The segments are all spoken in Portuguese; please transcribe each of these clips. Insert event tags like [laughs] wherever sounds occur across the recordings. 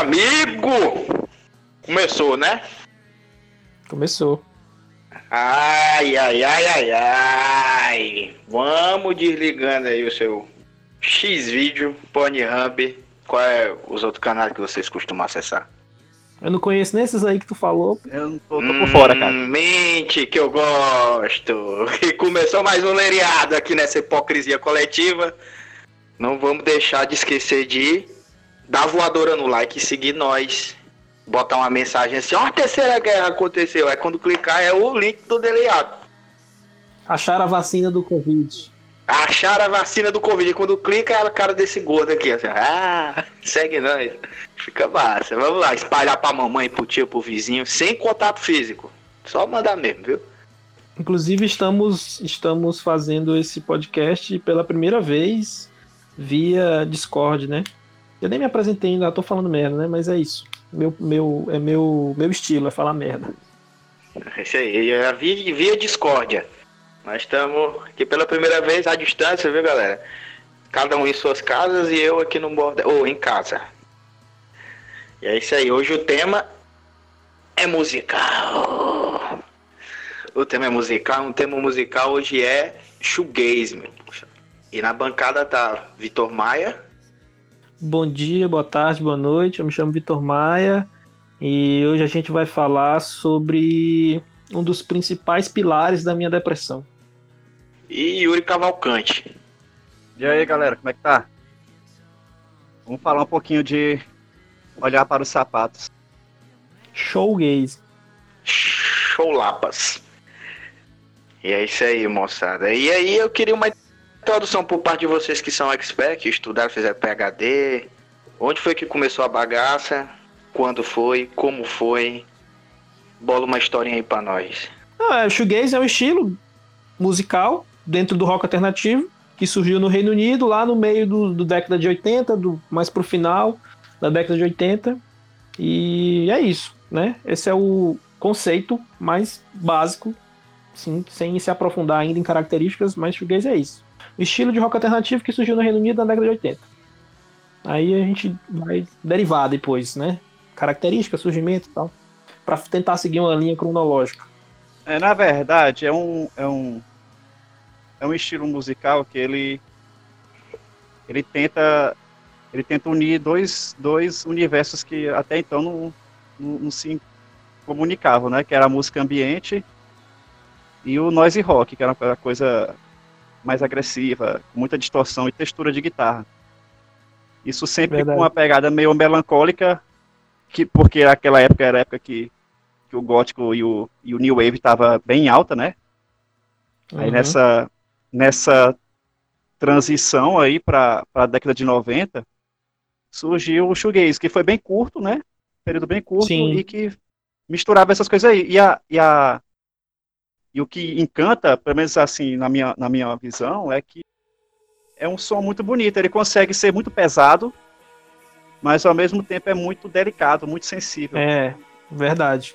amigo! Começou, né? Começou. Ai, ai, ai, ai, ai. Vamos desligando aí o seu X-Vídeo, Pornhub. Qual é os outros canais que vocês costumam acessar? Eu não conheço nesses aí que tu falou. Eu não tô, tô por fora, cara. Hum, mente que eu gosto. [laughs] E começou mais um lereado aqui nessa hipocrisia coletiva. Não vamos deixar de esquecer de dar voadora no like e seguir nós. Botar uma mensagem assim, ó, a terceira guerra aconteceu. Aí quando clicar é o link do deleado. Acharam a vacina do Covid. Acharam a vacina do Covid. E quando clica é a cara desse gordo aqui. Assim, ah, segue nós. Fica massa. Vamos lá, espalhar pra mamãe, pro tio, pro vizinho, sem contato físico. Só mandar mesmo, viu? Inclusive, estamos, estamos fazendo esse podcast pela primeira vez via Discord, né? Eu nem me apresentei ainda, tô falando merda, né? Mas é isso. Meu, meu, é meu, meu estilo, é falar merda. É Isso aí, é via, via discórdia. Nós estamos aqui pela primeira vez à distância, viu, galera? Cada um em suas casas e eu aqui no bordel, ou em casa. E é isso aí, hoje o tema é musical. O tema é musical, um tema musical hoje é shoegaze, meu. E na bancada tá Vitor Maia, Bom dia, boa tarde, boa noite. Eu me chamo Vitor Maia e hoje a gente vai falar sobre um dos principais pilares da minha depressão. e Yuri Cavalcante. E aí, galera, como é que tá? Vamos falar um pouquinho de olhar para os sapatos. Showgaze. Showlapas. E é isso aí, moçada. E aí eu queria uma introdução por parte de vocês que são experts, que estudaram, fizeram PHD. Onde foi que começou a bagaça? Quando foi? Como foi? Bola uma historinha aí pra nós. Ah, o shoegaze é um estilo musical dentro do rock alternativo que surgiu no Reino Unido lá no meio do, do década de 80, do, mais pro final da década de 80. E é isso, né? Esse é o conceito mais básico, sim, sem se aprofundar ainda em características, mas shoegaze é isso. Estilo de rock alternativo que surgiu no Reino Unido na década de 80. Aí a gente vai derivar depois, né? Características, surgimento e tal, para tentar seguir uma linha cronológica. É, na verdade, é um, é um é um estilo musical que ele ele tenta ele tenta unir dois, dois universos que até então não, não, não se comunicavam, né? Que era a música ambiente e o noise rock, que era uma coisa mais agressiva, muita distorção e textura de guitarra. Isso sempre Verdade. com uma pegada meio melancólica, que porque aquela época era a época que, que o gótico e o, e o new wave estava bem alta, né? Aí Uhum. nessa, nessa transição aí para a década de 90, surgiu o shoegaze, que foi bem curto, né? Período bem curto Sim. e que misturava essas coisas aí. E, a, e, a, e o que encanta, pelo menos assim, na minha, na minha visão, é que é um som muito bonito. Ele consegue ser muito pesado, mas ao mesmo tempo é muito delicado, muito sensível. É, verdade.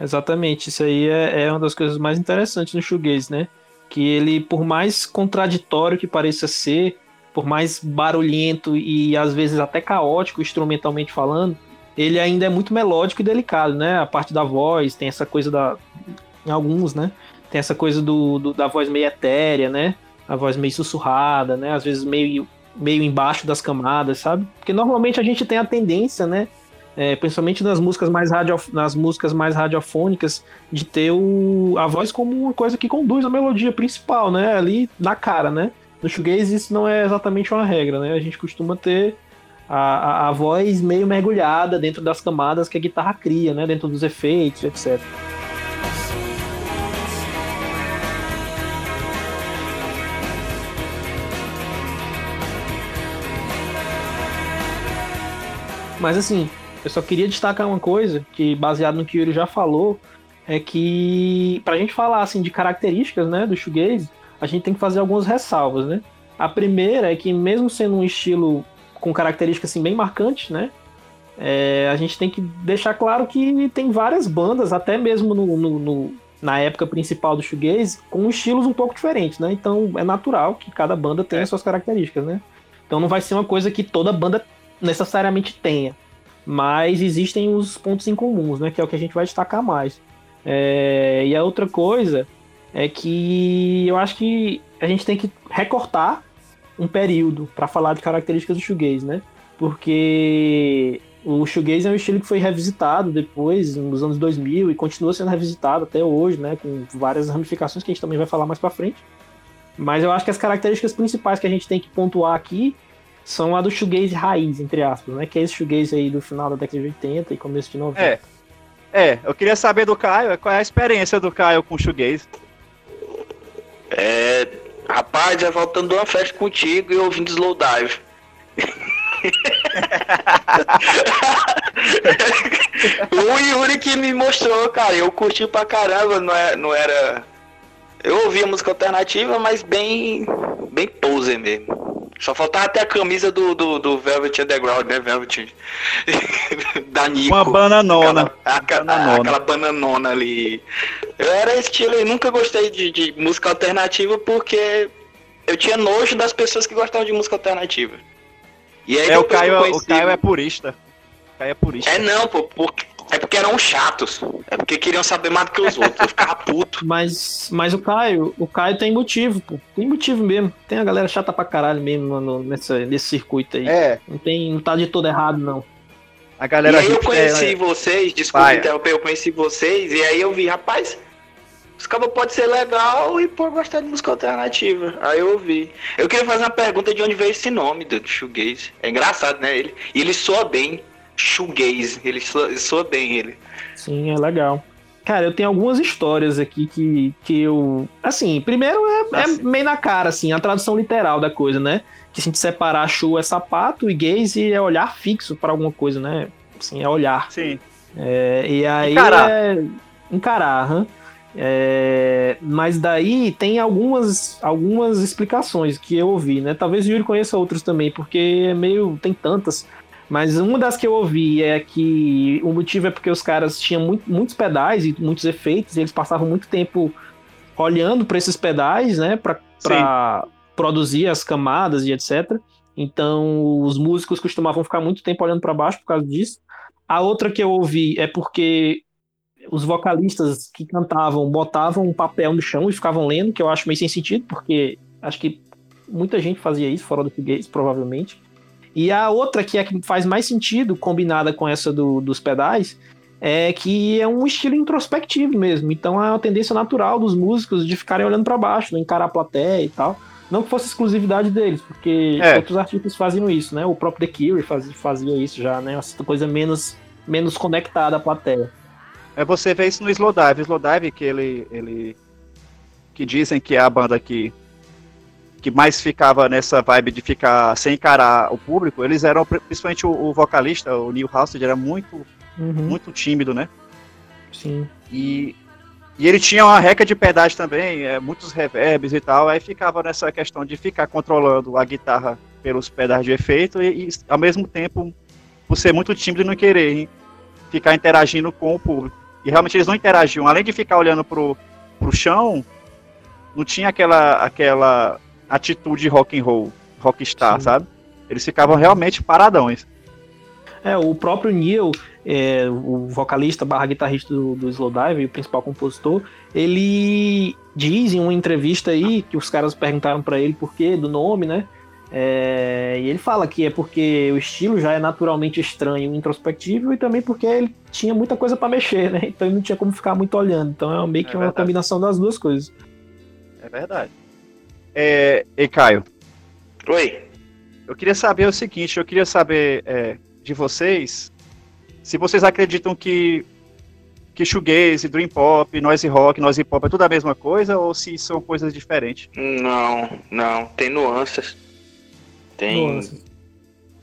Exatamente. Isso aí é, é uma das coisas mais interessantes no shoegaze, né? Que ele, por mais contraditório que pareça ser, por mais barulhento e às vezes até caótico instrumentalmente falando, ele ainda é muito melódico e delicado, né? A parte da voz tem essa coisa da, em alguns, né? Tem essa coisa do, do- da voz meio etérea, né? A voz meio sussurrada, né? Às vezes meio meio embaixo das camadas, sabe? Porque normalmente a gente tem a tendência, né? é, principalmente nas músicas mais radio, nas músicas mais radiofônicas, de ter o, a voz como uma coisa que conduz a melodia principal, né? Ali na cara, né? No shoegaze isso não é exatamente uma regra, né? A gente costuma ter a, a, a voz meio mergulhada dentro das camadas que a guitarra cria, né? Dentro dos efeitos, etc. Mas assim, eu só queria destacar uma coisa, que baseado no que o Yuri já falou, é que pra gente falar assim de características, né, do shoegaze, a gente tem que fazer algumas ressalvas, né? A primeira é que mesmo sendo um estilo com características assim bem marcantes, né? é, a gente tem que deixar claro que tem várias bandas, até mesmo no, no- no- na época principal do shoegaze, com estilos um pouco diferentes, né? Então é natural que cada banda tenha suas características, né? Então não vai ser uma coisa que toda banda necessariamente tenha. mas existem os pontos em comuns, né? Que é o que a gente vai destacar mais. É, e a outra coisa é que eu acho que a gente tem que recortar um período para falar de características do shoegaze, né? Porque o shoegaze é um estilo que foi revisitado depois, nos anos 2000, e continua sendo revisitado até hoje, né? Com várias ramificações que a gente também vai falar mais para frente. Mas eu acho que as características principais que a gente tem que pontuar aqui são a do shoegaze raiz, entre aspas, né? Que é esse shoegaze aí do final da década de 80 e começo de 90. É. É, eu queria saber do Caio, qual é a experiência do Caio com o shoegaze? É, rapaz, é voltando de uma festa contigo e ouvindo Slowdive. o Yuri que me mostrou, cara, eu curti pra caramba, não era, é, não era... Eu ouvia música alternativa, mas bem, bem poser mesmo. Só faltava até a camisa do, do, do Velvet Underground, né? Velvet [laughs] da Nico. Uma bananona. Aquela, bananona. aquela bananona ali. Eu era estilo e nunca gostei de, de música alternativa porque eu tinha nojo das pessoas que gostavam de música alternativa. E aí é, o Caio, o Caio é purista. O Caio é purista. É não, pô, porque é porque eram chatos. É porque queriam saber mais do que os outros. Eu ficava puto. [laughs] Mas, mas o Caio, o Caio tem motivo, pô. Tem motivo mesmo. Tem a galera chata pra caralho mesmo no, nessa, nesse circuito aí. É. Não, tem, não tá de todo errado, não. A galera e aí eu conheci é, vocês, desculpa interromper, eu conheci vocês, e aí eu vi, rapaz, os cabos pode ser legal e por gostar de música alternativa. Aí eu ouvi. Eu queria fazer uma pergunta de onde veio esse nome do shoegaze. É engraçado, né? Ele, e ele soa bem shoegaze. Ele soa, soa bem ele. Sim, é legal. Cara, eu tenho algumas histórias aqui que, que eu. Assim, primeiro é, é meio na cara, assim, a tradução literal da coisa, né? Que se a gente separar shoe é sapato e gaze é olhar fixo para alguma coisa, né? Assim, é olhar. Sim. É, e aí encarar. é. Encarar, hum? É, mas daí tem algumas, algumas explicações que eu ouvi, né? Talvez o Yuri conheça outros também, porque é meio. tem tantas. Mas uma das que eu ouvi é que o motivo é porque os caras tinham muito, muitos pedais e muitos efeitos, e eles passavam muito tempo olhando para esses pedais, né, para produzir as camadas e etc. Então, os músicos costumavam ficar muito tempo olhando para baixo por causa disso. A outra que eu ouvi é porque os vocalistas que cantavam botavam um papel no chão e ficavam lendo, que eu acho meio sem sentido, porque acho que muita gente fazia isso fora do português, provavelmente. E a outra que é que faz mais sentido, combinada com essa do, dos pedais, é que é um estilo introspectivo mesmo. Então é uma tendência natural dos músicos de ficarem olhando para baixo, né, encarar a plateia e tal. Não que fosse exclusividade deles, porque é. outros artistas faziam isso, né? O próprio The Cure fazia, fazia isso já, né? Uma coisa menos, menos conectada à plateia. É você vê isso no Slowdive. Slowdive, que ele, ele. que dizem que é a banda que que mais ficava nessa vibe de ficar sem encarar o público, eles eram, principalmente o, o vocalista, o Neil Halstead, era muito, uhum. muito tímido, né? Sim. E, e ele tinha uma reca de pedais também, é, muitos reverbs e tal, aí ficava nessa questão de ficar controlando a guitarra pelos pedais de efeito e, e ao mesmo tempo, por ser muito tímido e não querer hein, ficar interagindo com o público. E realmente eles não interagiam, além de ficar olhando pro, pro chão, não tinha aquela, aquela atitude rock and roll, rockstar, Sim. sabe? Eles ficavam realmente paradões. É, o próprio Neil, é, o vocalista barra guitarrista do, do Slowdive, o principal compositor, ele diz em uma entrevista aí, que os caras perguntaram para ele por quê, do nome, né? É, e ele fala que é porque o estilo já é naturalmente estranho, introspectivo, e também porque ele tinha muita coisa para mexer, né? Então ele não tinha como ficar muito olhando. Então é meio que é uma combinação das duas coisas. É verdade. É, e Caio. Oi. Eu queria saber o seguinte, eu queria saber é, de vocês se vocês acreditam que que shoegaze, dream pop, noise rock, noise pop é tudo a mesma coisa ou se são coisas diferentes? Não, não, tem nuances. Tem nuances.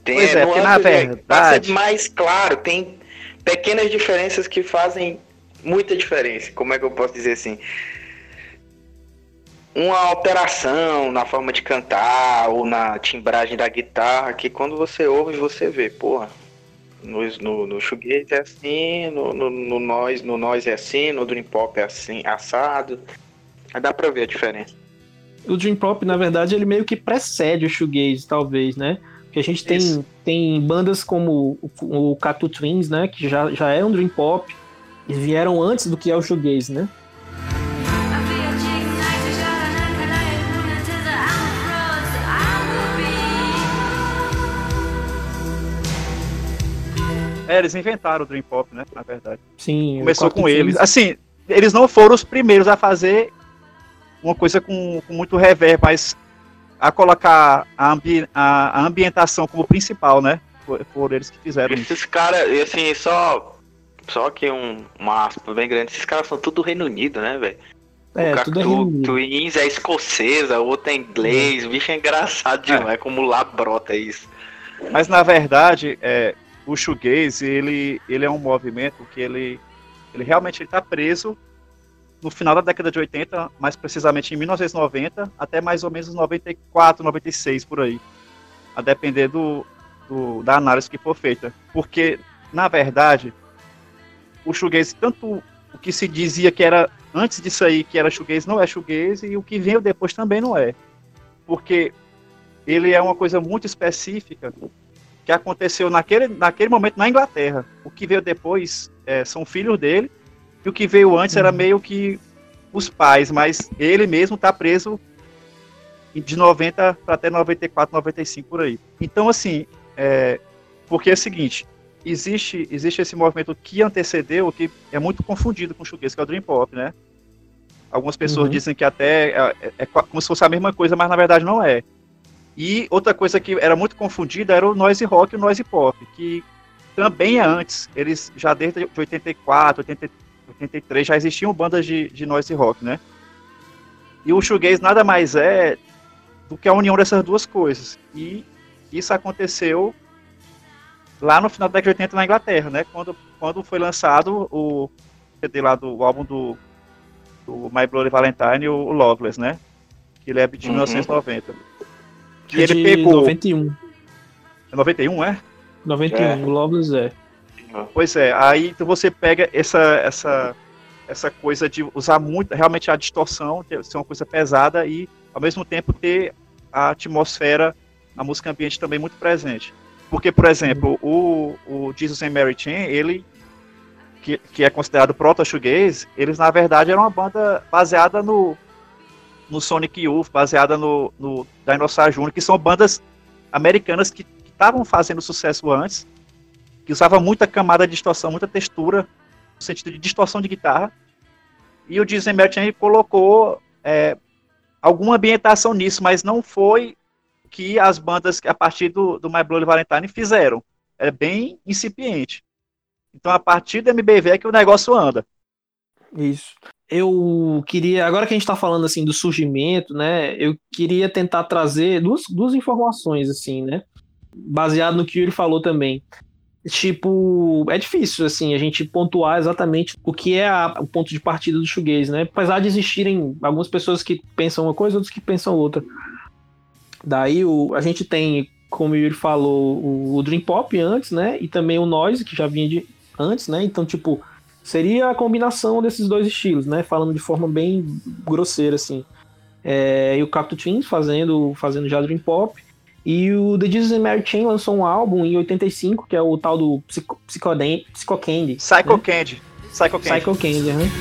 Tem pois é, nuances, na verdade, pra ser mais claro, tem pequenas diferenças que fazem muita diferença. Como é que eu posso dizer assim? Uma alteração na forma de cantar ou na timbragem da guitarra que quando você ouve você vê, porra, no, no, no shoegaze é assim, no, no, no noise, no noise é assim, no dream pop é assim, assado. Aí dá pra ver a diferença. O dream pop, na verdade, ele meio que precede o shoegaze, talvez, né? Que a gente tem, tem bandas como o, o Catu Twins, né? Que já, já é um Dream Pop. E vieram antes do que é o shoegaze, né? É, eles inventaram o Dream Pop, né? Na verdade. Sim. Começou com eles. Assim, eles não foram os primeiros a fazer uma coisa com, com muito reverb, mas a colocar a, ambi a, a, ambientação como principal, né? Foram eles que fizeram Esses caras, assim, só. Só que um, uma aspa bem grande, esses caras são tudo Reino Unido, né, velho? É, o tudo é Reino Unido. Twins é escocesa, o outro é inglês, o bicho é engraçado demais, é. como lá brota isso. Mas na verdade, é, o shoegaze, ele, ele é um movimento que ele, ele realmente está preso no final da década de 80, mais precisamente em 1990, até mais ou menos 94, 96 por aí, a depender do, do da análise que for feita. Porque, na verdade, o shoegaze, tanto o que se dizia que era antes disso aí, que era shoegaze, não é shoegaze, e o que veio depois também não é. Porque ele é uma coisa muito específica que aconteceu naquele, naquele momento na Inglaterra. O que veio depois é, são filhos dele, e o que veio antes era uhum. meio que os pais, mas ele mesmo está preso de 90 para até 94, 95 por aí. Então, assim, é, porque é o seguinte, existe, existe esse movimento que antecedeu, que é muito confundido com o shoegaze, que é o Dream Pop, né? Algumas pessoas uhum. dizem que até é, é, é, como se fosse a mesma coisa, mas na verdade não é. E outra coisa que era muito confundida era o noise rock e o noise pop, que também é antes. Eles já desde 84, 80, 83 já existiam bandas de, de noise rock, né? E o shoegaze nada mais é do que a união dessas duas coisas. E isso aconteceu lá no final da década de 80 na Inglaterra, né? Quando, quando foi lançado o CD lá do álbum do, do My Bloody Valentine, o Loveless, né? Que ele é de uhum. 1990. Que ele pegou. 91. É 91, é? 91, é. o Loveless é. Pois é, aí então você pega essa, essa, essa coisa de usar muito, realmente a distorção, ser uma coisa pesada e ao mesmo tempo ter a atmosfera, a música ambiente também muito presente. Porque, por exemplo, o, o Jesus and Mary Chain, ele, que, que é considerado proto-shoegaze, eles na verdade eram uma banda baseada no, no Sonic Youth, baseada no, no Dinosaur Jr., que são bandas americanas que estavam fazendo sucesso antes, que usavam muita camada de distorção, muita textura, no sentido de distorção de guitarra. E o Disney Merchant colocou é, alguma ambientação nisso, mas não foi que as bandas a partir do, do My Bloody Valentine fizeram. É bem incipiente. Então, a partir do MBV é que o negócio anda. Isso eu queria, agora que a gente está falando assim do surgimento, né? Eu queria tentar trazer duas, duas informações assim, né? Baseado no que ele falou também. Tipo, é difícil assim a gente pontuar exatamente o que é a, o ponto de partida do shoegaze, né? Apesar de existirem algumas pessoas que pensam uma coisa, outras que pensam outra. Daí o, a gente tem, como o Yuri falou, o, o Dream Pop antes, né? E também o Noise, que já vinha de antes, né? Então, tipo, seria a combinação desses dois estilos, né? Falando de forma bem grosseira, assim. É, e o Cactus Twins fazendo, fazendo já Dream Pop. E o The Jesus and Mary Chain lançou um álbum em 85, que é o tal do Psycho, Psycho, Psycho Candy. Psycho né? Candy. Psycho Candy. Psycho Candy, né?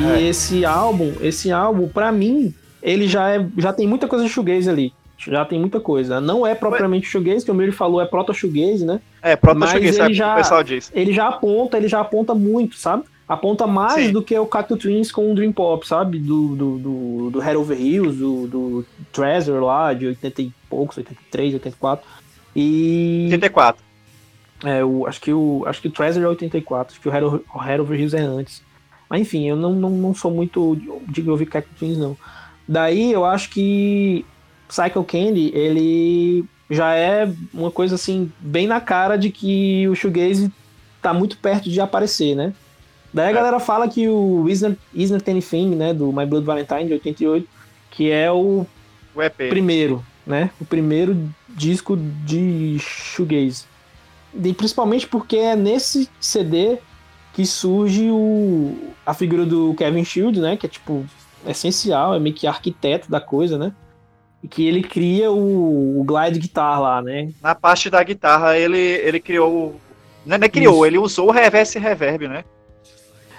E é. esse álbum, esse álbum, para mim, ele já, é, já tem muita coisa de shoegaze ali. Já tem muita coisa. Não é propriamente Ué? shoegaze, que o Miri falou, é proto-shoegaze, né? É, proto-shoegaze, é já, o pessoal diz. Ele já aponta, ele já aponta muito, sabe? Aponta mais Sim. do que o Cactus Twins com o Dream Pop, sabe? Do, do, do, do Head Over Hills, do, do Treasure lá, de 80 e poucos, 83, 84. E... 84. É, o, acho que o, acho que o Treasure é 84, acho que o Head, o Head Over Hills é antes. Mas enfim, eu não, não, não sou muito de ouvir Cactus Twins, não. Daí eu acho que Cycle Candy, ele já é uma coisa assim, bem na cara de que o shoegaze tá muito perto de aparecer, né? Daí a é. galera fala que o Isn't, Isn't Anything, né, do My Blood Valentine, de 88, que é o, o EP. primeiro, né? O primeiro disco de shoegaze. E principalmente porque é nesse CD que surge o, a figura do Kevin Shield, né? Que é tipo essencial, é meio que arquiteto da coisa, né? E que ele cria o, o glide guitar lá, né? Na parte da guitarra, ele, ele criou. Não, não é criou, Isso. ele usou o reverse e reverb, né?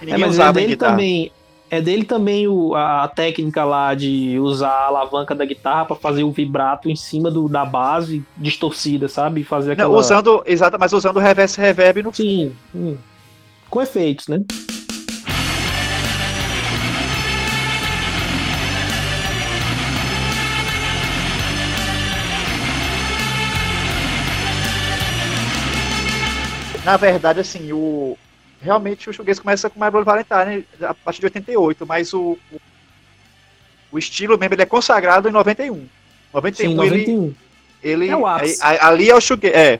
É, mas é dele também. É dele também o, a, a, técnica lá de usar a alavanca da guitarra para fazer o vibrato em cima do, da base distorcida, sabe? Fazer aquela... Não, usando, exato, mas usando o reverse reverb no. Sim, sim. com efeitos, né? Na verdade, assim, o, realmente o shoegaze começa com My Bloody Valentine a partir de 88, mas o, o, o, estilo mesmo ele é consagrado em 91. 91, Sim, 91. Ele, ele é o ápice. ali é o shoegaze, é.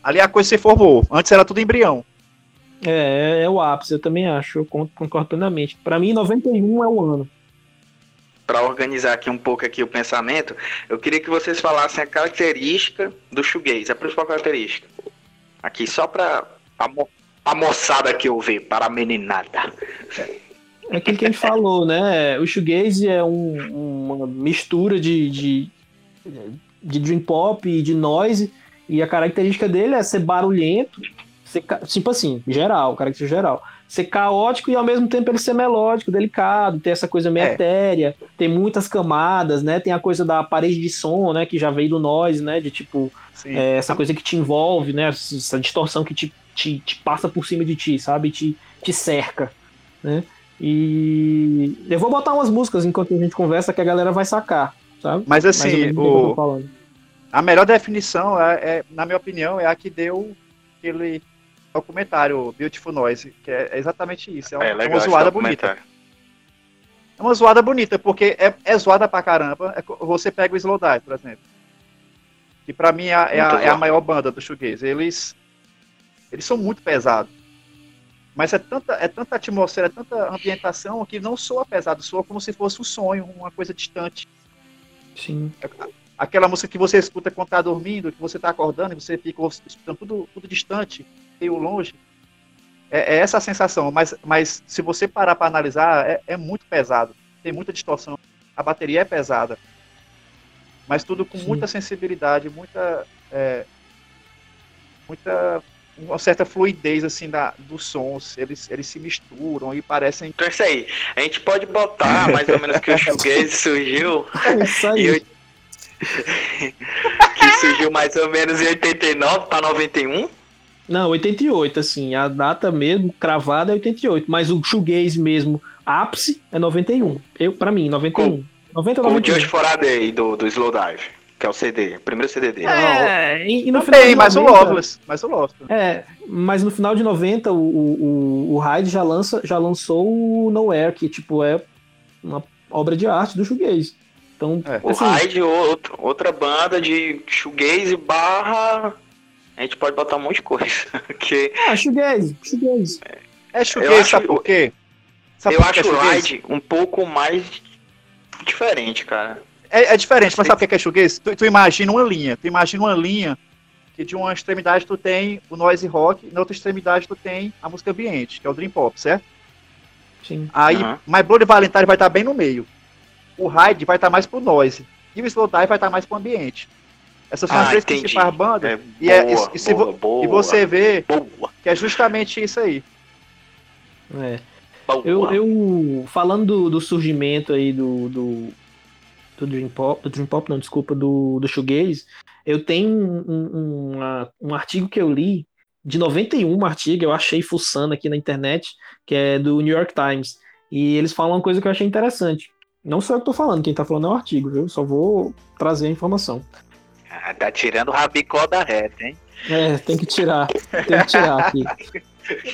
Ali a coisa se formou. Antes era tudo embrião. É, é, é o ápice, eu também acho, eu concordo plenamente. Para mim, 91 é o ano. Para organizar aqui um pouco aqui o pensamento, eu queria que vocês falassem a característica do shoegaze, a principal característica. Aqui só para a moçada que ouve, para a meninada. É aquilo que a gente falou, né? O shoegaze é um, uma mistura de, de, de dream pop e de noise, e a característica dele é ser barulhento, ser, tipo assim, geral, característica geral. Ser caótico e ao mesmo tempo ele ser melódico, delicado, ter essa coisa meio é. etérea, tem muitas camadas, né? Tem a coisa da parede de som, né? Que já veio do noise, né? De tipo, é, essa coisa que te envolve, né? Essa distorção que te te, te passa por cima de ti, sabe? Te, te cerca, né? E eu vou botar umas músicas enquanto a gente conversa que a galera vai sacar, sabe? Mas assim, o... a melhor definição, é, é, na minha opinião, é a que deu aquele documentário Beautiful Noise, que é exatamente isso. É, uma, é, legal, uma zoada bonita. É uma zoada bonita, porque é, é zoada pra caramba. É, você pega o Slowdive, por exemplo. Que pra mim é, é, a, é a maior banda do shoegaze. Eles eles são muito pesados. Mas é tanta, é tanta atmosfera, é tanta ambientação que não soa pesado, soa como se fosse um sonho, uma coisa distante. Sim. Aquela música que você escuta quando está dormindo, que você está acordando e você fica escutando tudo, tudo distante, meio longe. É, é, essa a sensação, mas, mas se você parar para analisar, é, é, muito pesado. Tem muita distorção. A bateria é pesada. Mas tudo com Sim. muita sensibilidade, muita. É, muita uma certa fluidez assim da, dos sons, eles, eles se misturam e parecem. Então é isso aí. A gente pode botar mais ou menos que o shoegaze [laughs] surgiu. É isso aí. [laughs] que surgiu mais ou menos em 89 para 91. Não, 88, assim, a data mesmo cravada é 88, mas o shoegaze mesmo, ápice é 91. Eu, para mim, 91. Com, 90 91. Com o Just For a Day do, do Slowdive que é o CD, o primeiro CD dele. É, e, e no final tem, mas o Loveless, mas o Loveless. É, mas no final de 90 o, o, o Hyde já, lança, já lançou o Nowhere, que tipo é uma obra de arte do shoegaze. Então, é. assim, o Hyde, outro, outra banda de shoegaze barra... A gente pode botar um monte de coisa. [laughs] que... Ah, shoegaze, shoegaze. É, é shoegaze, sabe por quê? Sabe eu acho é o Hyde um pouco mais diferente, cara. É, é diferente, mas sabe o que é shoegaze? Tu, tu imagina uma linha, tu imagina uma linha que de uma extremidade tu tem o noise rock, e na outra extremidade tu tem a música ambiente, que é o dream pop, certo? Sim. Aí, uhum. My Bloody Valentine vai estar bem no meio. O Hyde vai estar mais pro noise. E o Slowdive vai estar mais pro ambiente. Essas são ah, as três entendi. principais bandas. É, e, é, boa, e, boa, boa, e, você vê boa. que é justamente isso aí. É. Eu, eu, falando do, do surgimento aí do, do, do Dream Pop, do Dream Pop não, desculpa, do, do Shoegaze, eu tenho um, um, uma, um artigo que eu li, de 91, um artigo, eu achei fuçando aqui na internet, que é do New York Times, e eles falam uma coisa que eu achei interessante. Não sou eu que tô falando, quem tá falando é o artigo, viu? Só vou trazer a informação. Ah, tá tirando o rabicó da reta, hein? É, tem que tirar, tem que tirar aqui.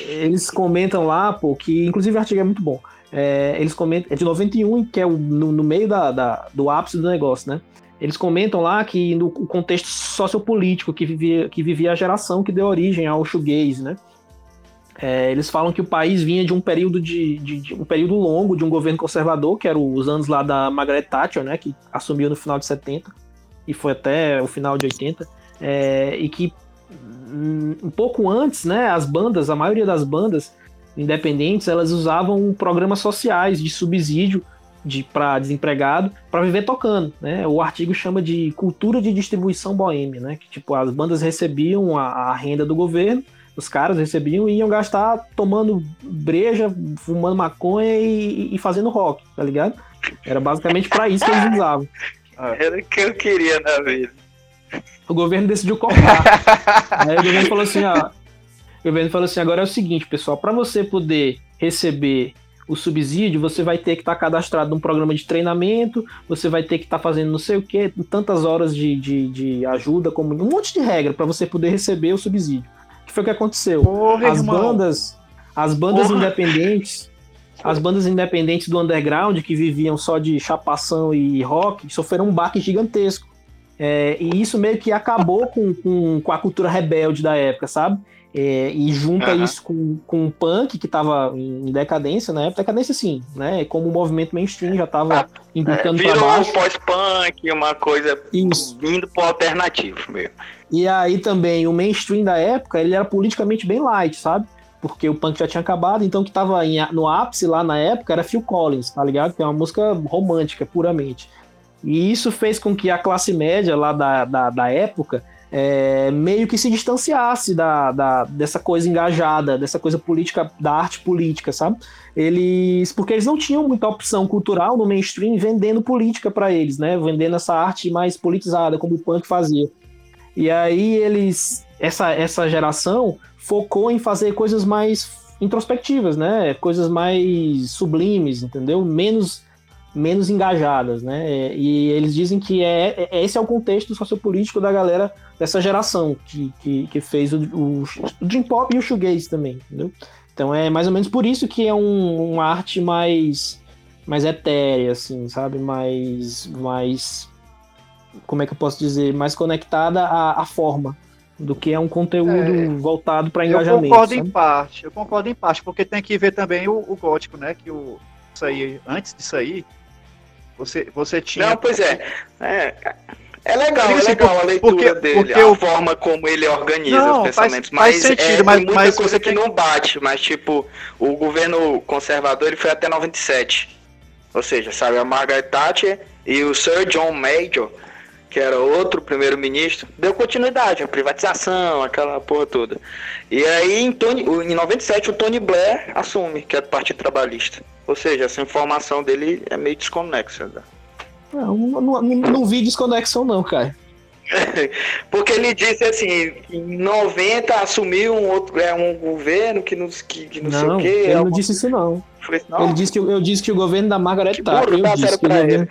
Eles comentam lá, pô, que inclusive o artigo é muito bom. É, eles comentam, é de 91, que é o, no, no meio da, da, do ápice do negócio, né? Eles comentam lá que no contexto sociopolítico que vivia, que vivia a geração que deu origem ao shoegaze, né? É, eles falam que o país vinha de um período de, de, de, um período longo de um governo conservador, que era os anos lá da Margaret Thatcher, né, que assumiu no final de 70 e foi até o final de 80, é, e que um pouco antes, né, as bandas, a maioria das bandas independentes, elas usavam programas sociais de subsídio de para desempregado para viver tocando, né? O artigo chama de cultura de distribuição boêmia, né? Que tipo as bandas recebiam a, a renda do governo, os caras recebiam e iam gastar tomando breja, fumando maconha e, e fazendo rock, tá ligado? Era basicamente para isso que eles usavam. Era o que eu queria na vida. O governo decidiu cortar. [laughs] Aí o governo falou assim, ó, o governo falou assim, agora é o seguinte, pessoal, para você poder receber o subsídio, você vai ter que estar tá cadastrado num programa de treinamento, você vai ter que estar tá fazendo não sei o que, tantas horas de, de, de ajuda, como um monte de regra para você poder receber o subsídio. O que foi que aconteceu? Porra, as irmão. bandas, as bandas Porra. independentes, as bandas independentes do underground que viviam só de chapação e rock sofreram um baque gigantesco. É, e isso meio que acabou com, com, com a cultura rebelde da época, sabe? É, e junta Aham. isso com, com o punk, que estava em decadência na época, decadência sim, né? Como o movimento mainstream já estava É, indicando para virou um baixo. pós-punk, uma coisa Isso. vindo pro alternativo mesmo. E aí também o mainstream da época, ele era politicamente bem light, sabe? Porque o punk já tinha acabado, então o que tava em- no ápice lá na época era Phil Collins, tá ligado? Que é uma música romântica, puramente. E isso fez com que a classe média lá da, da, da época é, meio que se distanciasse da, da, dessa coisa engajada, dessa coisa política, da arte política, sabe? Eles. Porque eles não tinham muita opção cultural no mainstream vendendo política para eles, né? Vendendo essa arte mais politizada, como o punk fazia. E aí eles. Essa, essa geração focou em fazer coisas mais introspectivas, né? Coisas mais sublimes, entendeu? Menos menos engajadas, né? E eles dizem que é, é- esse é o contexto sociopolítico da galera dessa geração que, que, que fez o, o, o Dream Pop e o Shoegaze também, entendeu? Então é mais ou menos por isso que é um, uma arte mais mais etérea, assim, sabe? Mais mais como é que eu posso dizer? Mais conectada à, à forma do que é um conteúdo É. voltado para Eu engajamento. concordo em sabe? parte, eu concordo em parte, porque tem que ver também o, o gótico, né? Que o, isso aí, antes disso aí, você, você tinha. Não, pois é. É, é legal, Digo é assim, legal a leitura porque- dele, porque a o- forma como ele organiza Não, os faz- pensamentos. faz mas sentido, é, mas- tem muita mas coisa que tem- não bate. Mas, tipo, o governo conservador ele foi até 97. Ou seja, sabe, a Margaret Thatcher e o Sir John Major, que era outro primeiro-ministro, deu continuidade, a privatização, aquela porra toda. E aí, em, Tony, em 97, o Tony Blair assume, que é do Partido Trabalhista. Ou seja, essa informação dele é meio desconexa. né? Não, não, não, não vi desconexão, não, cara. [laughs] Porque ele disse assim, em 90 assumiu um outro é um governo que não, que, que não, sei o quê. ele é não uma- disse isso, não. Assim, não, Ele disse que, eu disse que o governo da Margaret Thatcher. burro, Eu disse que governo,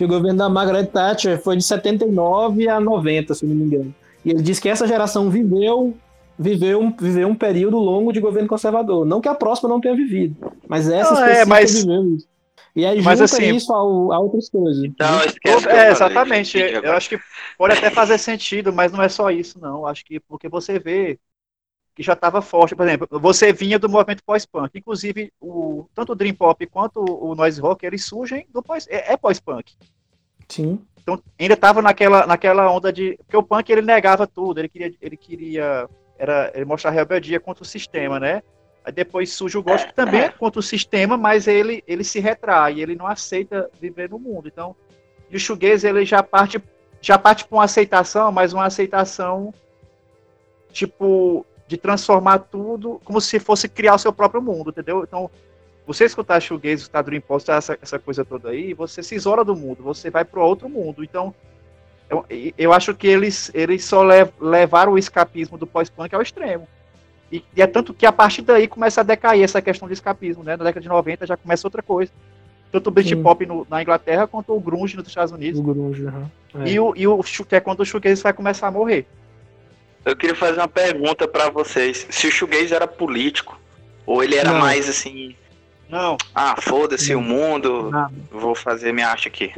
que o governo da Margaret Thatcher foi de 79 a 90, se não me engano. E ele disse que essa geração viveu, viveu, um- viveu um período longo de governo conservador. Não que a próxima não tenha vivido, mas essa Não, é, mas- viveu isso. E aí Mas junta assim- isso ao- a, outras coisas. Não, esquece É, exatamente. Eu acho que pode até fazer sentido, mas não é só isso, não. Acho que porque você vê que já estava forte. Por exemplo, você vinha do movimento pós-punk. Inclusive, o, tanto o Dream Pop quanto o Noise Rock, eles surgem do pós, é, é pós-punk. Sim. Então, ainda estava naquela, naquela onda de. Porque o punk ele negava tudo, ele queria, ele queria era, ele mostrar rebeldia contra o sistema, né? Aí depois surge o gótico que também é contra o sistema, mas ele, ele se retrai, ele não aceita viver no mundo. Então, e o shoegaze ele já parte já parte para uma aceitação, mas uma aceitação tipo de transformar tudo como se fosse criar o seu próprio mundo, entendeu? Então, você escutar shoegaze, escutar Dream Pop, essa, essa coisa toda aí, você se isola do mundo, você vai para outro mundo. Então, eu, eu acho que eles, eles só lev, levaram o escapismo do pós-punk ao extremo. E, e, é tanto que a partir daí começa a decair essa questão de escapismo, né? Na década de 90 já começa outra coisa. Tanto o Britpop na Inglaterra quanto o grunge nos Estados Unidos. O grunge, uhum. é. E, o, e o que é quando o shoegaze vai começar a morrer. Eu queria fazer uma pergunta para vocês. Se o shoegaze era político, ou ele era Não. mais assim, Não, ah, foda-se Não. o mundo, Nada. vou fazer minha arte aqui.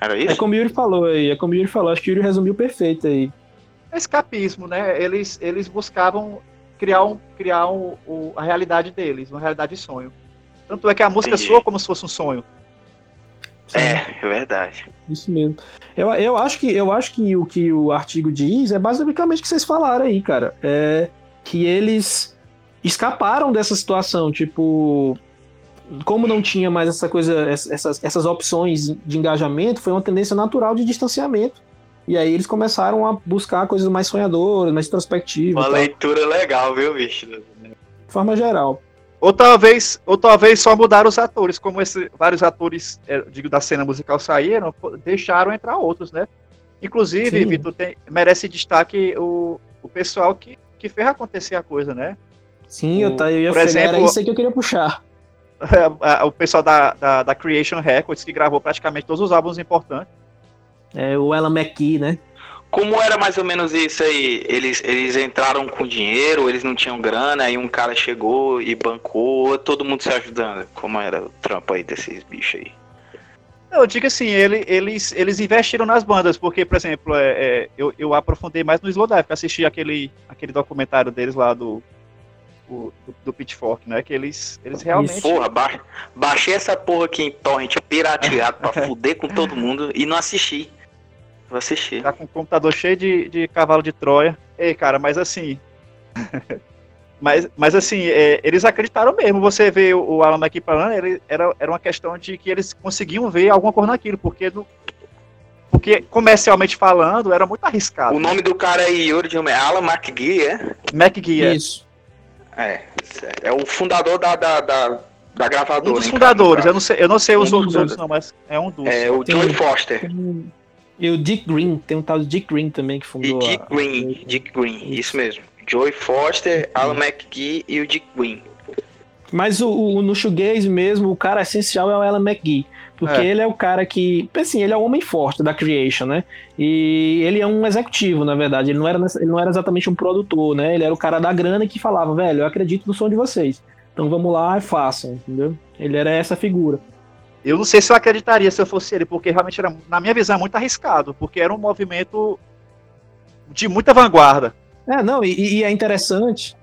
Era É isso? como o Yuri falou aí, é como o Yuri falou, acho que o Yuri resumiu perfeito aí. é escapismo, né? Eles, eles buscavam criar, um, criar um, o, a realidade deles, uma realidade de sonho. Tanto é que a música Entendi. soa como se fosse um sonho. Sim. É, é verdade. Isso mesmo. Eu, eu, acho que, eu acho que o que o artigo diz é basicamente o que vocês falaram aí, cara. É que eles escaparam dessa situação. Tipo, como não tinha mais essa coisa, essas, essas opções de engajamento, foi uma tendência natural de distanciamento. E aí eles começaram a buscar coisas mais sonhadoras, mais introspectivas. Uma leitura legal, viu, bicho? De forma geral. Ou talvez, ou talvez só mudaram os atores, como esse, vários atores, é, digo, da cena musical saíram, deixaram entrar outros, né? Inclusive, Vitor, tem, merece destaque o, o pessoal que, que fez acontecer a coisa, né? Sim, o, eu, tá, eu ia por exemplo, era isso aí que eu queria puxar. [laughs] o pessoal da, da, da, Creation Records, que gravou praticamente todos os álbuns importantes. É, o Alan McKee, né? Como era mais ou menos isso aí? Eles, eles entraram com dinheiro, eles não tinham grana, aí um cara chegou e bancou, todo mundo se ajudando. Como era o trampo aí desses bichos aí? Eu digo assim, ele, eles, eles investiram nas bandas, porque, por exemplo, é, é, eu, eu aprofundei mais no Slowdive, assisti aquele, aquele documentário deles lá do, do, do, Pitchfork, né? Que eles, eles realmente. Porra, ba baixei essa porra aqui em torrent pirateado pra [laughs] fuder com todo mundo e não assisti. Vou assistir. Tá com o computador cheio de, de cavalo de Troia. Ei, cara, mas assim. [laughs] mas, mas assim, é, eles acreditaram mesmo. Você vê o, o Alan aqui falando, ele, era, era uma questão de que eles conseguiam ver alguma cor naquilo, porque no, porque comercialmente falando era muito arriscado. O nome do cara é Yuri de Alan McGee, é? McGee, é. Isso. É, é o fundador da, da, da, da gravadora. Um dos fundadores, eu não sei, eu não sei os um outros, outros não, mas é um dos. É o Joey Foster. E o Dick Green, tem um tal de Dick Green também que fundou. E Dick a... Green, Dick Green, isso mesmo. Joey Foster, Alan McGee e o Dick Green. Mas o, o, no shoegaze mesmo, o cara essencial é o Alan McGee. Porque é. ele é o cara que. Assim, ele é o homem forte da Creation, né? E ele é um executivo, na verdade. Ele não era, ele não era exatamente um produtor, né? Ele era o cara da grana que falava, velho, eu acredito no som de vocês. Então vamos lá e façam, entendeu? Ele era essa figura. Eu não sei se eu acreditaria se eu fosse ele, porque realmente era, na minha visão, muito arriscado, porque era um movimento de muita vanguarda. É, não, e, e é interessante.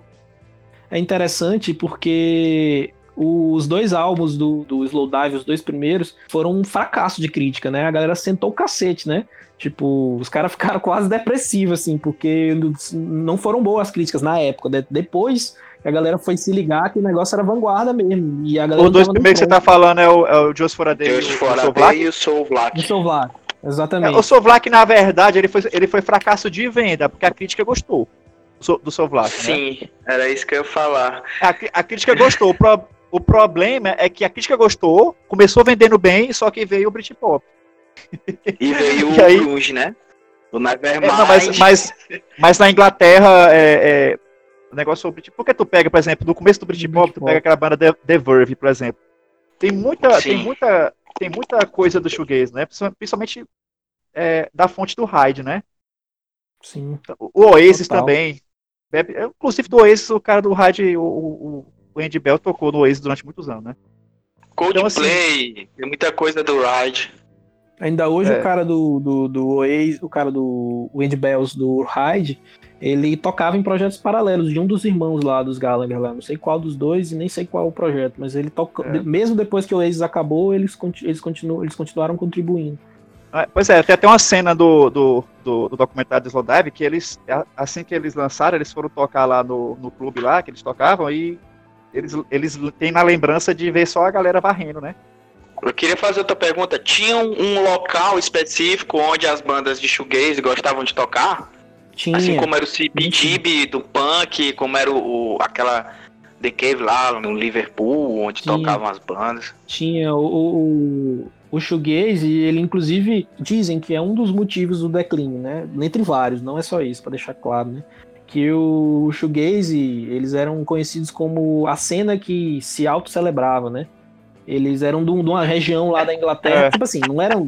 É interessante porque os dois álbuns do, do Slowdive, os dois primeiros, foram um fracasso de crítica, né? A galera sentou o cacete, né? Tipo, os caras [laughs] ficaram quase depressivos, assim, porque não foram boas as críticas na época. Depois a galera foi se ligar que o negócio era vanguarda mesmo. E a galera Os dois primeiros que você tá falando é o, é o Just For a Day Just For a Day e o Soul Black. O Soul Black, exatamente. É, o Soul Black, na verdade, ele foi, ele foi fracasso de venda, porque a crítica gostou do Soul Black, né? Sim, né? era isso que eu ia falar. A, a crítica gostou. O, pro, o problema é que a crítica gostou, começou vendendo bem, só que veio o Britpop. E veio [laughs] o aí, grunge, né? O Nevermind. É, não, mas, mas, mas, na Inglaterra, é, é, o negócio sobre. Tipo, porque tu pega, por exemplo, no começo do Britpop, tu pega aquela banda The, The Verve, por exemplo. Tem muita, tem muita, tem muita coisa do shoegaze, né? Principalmente é, da fonte do Hyde, né? Sim. O Oasis Total. também. Inclusive do Oasis, o cara do Hyde, o, o, o Andy Bell tocou no Oasis durante muitos anos, né? Coldplay, então, assim, tem muita coisa do Ride. Ainda hoje é. o cara do, do, do Oasis, o cara do Andy Bells do Hyde, ele tocava em projetos paralelos de um dos irmãos lá dos Gallagher lá, não sei qual dos dois e nem sei qual o projeto, mas ele toca, é. mesmo depois que o Oasis acabou, eles, eles, continuam, eles continuaram contribuindo. Ah, pois é, tem até uma cena do, do, do, do documentário do Slowdive que eles, assim que eles lançaram, eles foram tocar lá no, no clube lá, que eles tocavam, e eles, eles têm na lembrança de ver só a galera varrendo, né? Eu queria fazer outra pergunta. Tinha um, local específico onde as bandas de shoegaze gostavam de tocar? Tinha. Assim como era o CBGB do punk, como era o, aquela The Cave lá no Liverpool, onde Tinha. tocavam as bandas. Tinha. O, o, o shoegaze, ele inclusive dizem que é um dos motivos do declínio, né? Entre vários, não é só isso, para deixar claro, né? que o shoegaze, eles eram conhecidos como a cena que se auto-celebrava, né? Eles eram de, uma região lá da Inglaterra, é. tipo assim, não eram...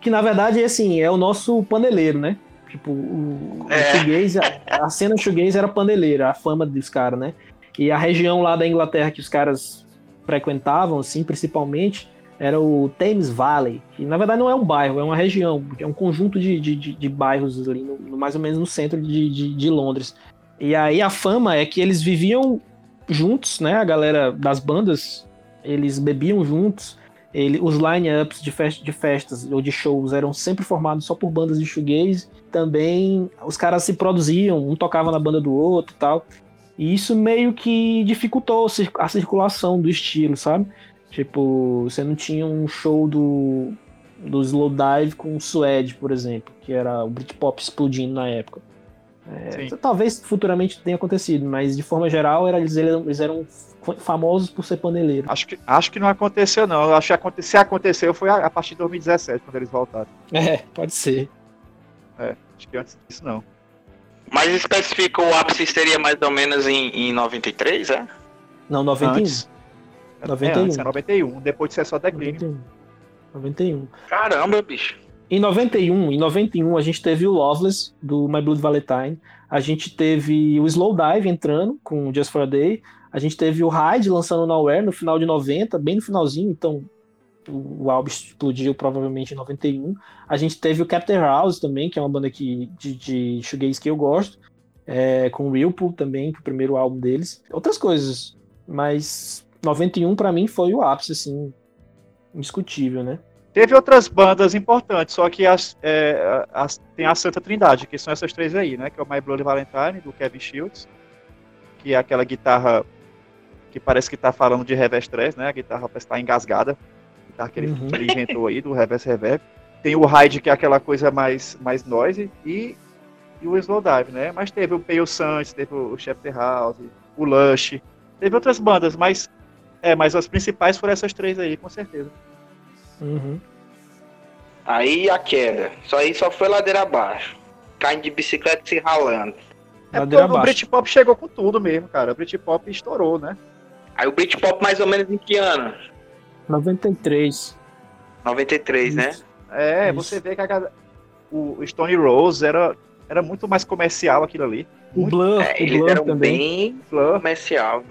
Que na verdade, assim, é o nosso paneleiro, né? Tipo, o, é. shoegaze, a, a cena shoegaze era paneleira, a fama dos caras, né? E a região lá da Inglaterra que os caras frequentavam, assim, principalmente, era o Thames Valley, que na verdade não é um bairro, é uma região, é um conjunto de, de, de bairros ali, no, no, mais ou menos no centro de, de, de, Londres. E aí a fama é que eles viviam juntos, né? A galera das bandas, eles bebiam juntos, ele, os line-ups de, fest, de festas ou de shows eram sempre formados só por bandas de shoegaze. Também os caras se produziam, um tocava na banda do outro e tal. E isso meio que dificultou a circulação do estilo, sabe? Tipo, você não tinha um show do, do Slowdive com o Suede, por exemplo, que era o Britpop explodindo na época. É, talvez futuramente tenha acontecido, mas de forma geral era, eles, eles eram famosos por ser paneleiro. Acho que, acho que não aconteceu, não. Acho que se aconteceu foi a, a partir de 2017, quando eles voltaram. É, pode ser. É, acho que antes disso não. Mas especifica o ápice seria mais ou menos em, em 93, é? Não, 91. Antes. 91. É, antes, é 91, depois de ser só declínio. 91. 91. Caramba, bicho. Em 91, em 91 a gente teve o Loveless do My Blood Valentine, a gente teve o Slowdive entrando com Just for a Day, a gente teve o Hyde lançando Nowhere no final de 90, bem no finalzinho, então o, álbum explodiu provavelmente em 91. A gente teve o Captain House também, que é uma banda que, de, de shoegaze que eu gosto, é, com o Whirlpool também, que é o primeiro álbum deles. Outras coisas, mas 91 para mim foi o ápice, assim, indiscutível, né? Teve outras bandas importantes, só que as, é, as, tem a Santa Trindade, que são essas três aí, né? Que é o My Bloody Valentine, do Kevin Shields, que é aquela guitarra que parece que tá falando de reverse stress, né? A guitarra parece estar tá engasgada, a guitarra que ele, uhum. [laughs] ele inventou aí, do reverse reverb. Tem o Hyde, que é aquela coisa mais, mais noise, e, e o Slowdive, né? Mas teve o Pale Suns, teve o Chapter House, o Lush, teve outras bandas, mas, é, mas as principais foram essas três aí, com certeza. Uhum. Aí a queda. Isso aí só foi ladeira abaixo. Caindo de bicicleta se ralando. É ladeira o Britpop chegou com tudo mesmo, cara. O Britpop estourou, né? Aí o Britpop mais ou menos em que ano? 93. 93, Isso. né? É, Isso. você vê que a, o Stone Rose era, era muito mais comercial aquilo ali. O Blur, é, o eles Blur eram também. bem Blur. comercial.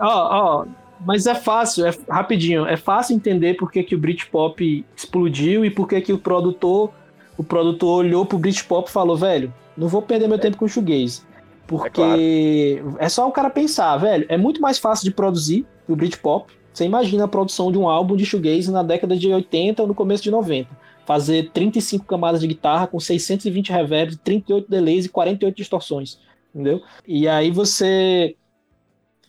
Ó, ó, mas é fácil, é rapidinho, é fácil entender por que, que o Britpop explodiu e por que, que o produtor, o produtor olhou pro Britpop e falou, velho, não vou perder meu tempo com o shoegaze. Porque é, claro. é, só o cara pensar, velho, é muito mais fácil de produzir o Britpop. Você imagina a produção de um álbum de shoegaze na década de 80 ou no começo de 90. Fazer 35 camadas de guitarra com 620 reverbs, 38 delays e 48 distorções, entendeu? E aí você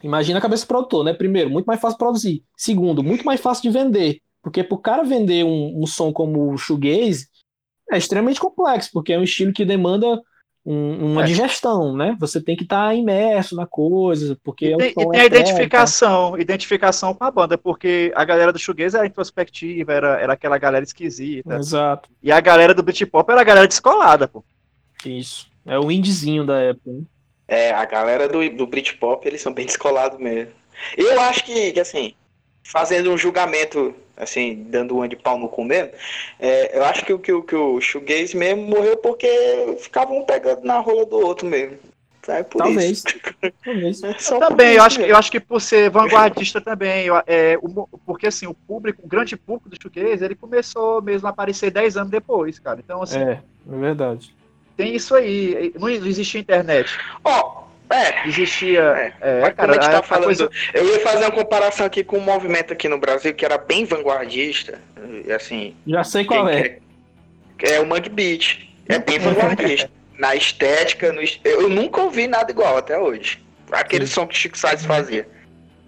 Imagina a cabeça do produtor, né? Primeiro, muito mais fácil produzir. Segundo, muito mais fácil de vender. Porque para o cara vender um, um, som como o shoegaze, é extremamente complexo, porque é um estilo que demanda um, uma é. digestão, né? Você tem que estar tá imerso na coisa, porque e é tem, e tem a identificação, identificação com a banda, porque a galera do shoegaze era introspectiva, era, era aquela galera esquisita. Exato. E a galera do Britpop era a galera descolada, pô. Isso. É o indizinho da época. Né? É, a galera do, do Britpop, eles são bem descolados mesmo. Eu acho que, que, assim, fazendo um julgamento, assim, dando um de pau no cu mesmo, é, eu acho que, que, que o Shoegaze mesmo morreu porque ficavam pegando na rola do outro mesmo. É por Talvez. Isso. [laughs] Talvez. É eu também, eu acho, que, eu acho que por ser vanguardista também, é, o, porque assim, o público, o grande público do shoegaze, ele começou mesmo a aparecer 10 anos depois, cara. Então, assim. É, é verdade. Tem isso aí. Não existia internet. Ó, oh, é. Existia. É, é cara, tá falando, coisa... Eu ia fazer uma comparação aqui com um movimento aqui no Brasil que era bem vanguardista. Assim. Já sei qual é. É, é o Mangue Beat. É bem [laughs] vanguardista. Na estética, no, eu nunca ouvi nada igual até hoje. Aquele Sim. som que o Chico Sainz fazia.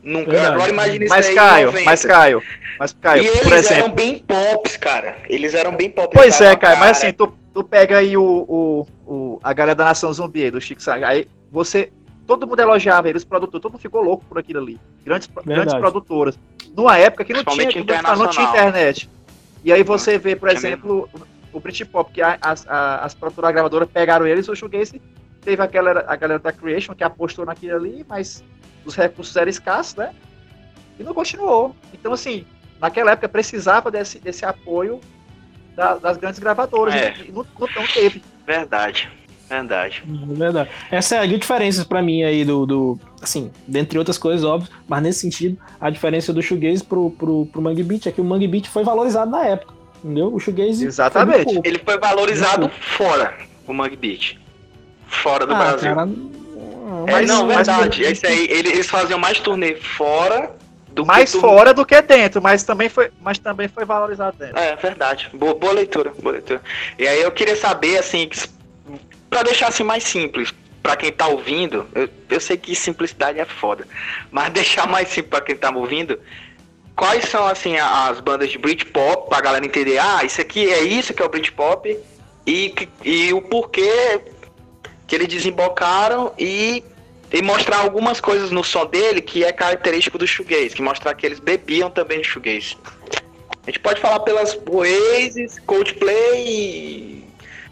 Nunca. Verdade. Agora imagine isso mas aí. Caio, mas Caio, mas Caio, e por eles exemplo. eram bem pops, cara. Eles eram bem pops. Pois é, Caio, mas assim, tu, tu pega aí o, o, o, a galera da Nação Zumbi, do Chico Sainz, aí você, todo mundo elogiava eles, produtor, todo mundo ficou louco por aquilo ali. Grandes, grandes produtoras. Numa época que não tinha, não tinha internet. E aí você vê, por exemplo, o Britpop, que as, as produtoras gravadoras pegaram eles, o Shoegaze teve aquela, a galera da Creation que apostou naquilo ali, mas os recursos eram escassos, né? E não continuou. Então, assim, naquela época precisava desse, desse apoio da, das grandes gravadoras. É. Não, não, teve. Verdade. Verdade. É verdade. Essa é a diferença para mim aí do, do. Assim, dentre outras coisas, óbvio, mas nesse sentido, a diferença do shoegaze pro, pro, pro Mangue Beat é que o Mangue Beat foi valorizado na época. Entendeu? O shoegaze. Exatamente. Foi Ele foi valorizado fora, o Mangue Beat. Fora do ah, Brasil. Cara, é, mas, não, verdade. Mas... Esse aí, eles faziam mais turnê fora do Mais tu- fora do que dentro, mas também foi, mas também foi valorizado dentro. É, verdade. Boa, boa leitura, boa leitura. E aí eu queria saber, assim, pra deixar assim mais simples, pra quem tá ouvindo, eu, eu sei que simplicidade é foda, mas [laughs] deixar mais simples pra quem tá me ouvindo, quais são, assim, as bandas de Britpop, pra galera entender, ah, isso aqui é isso que é o Britpop, e, e o porquê que eles desembocaram e, e mostrar algumas coisas no som dele que é característico do shoegaze, que mostrar que eles bebiam também de shoegaze. A gente pode falar pelas Oasis, Coldplay e...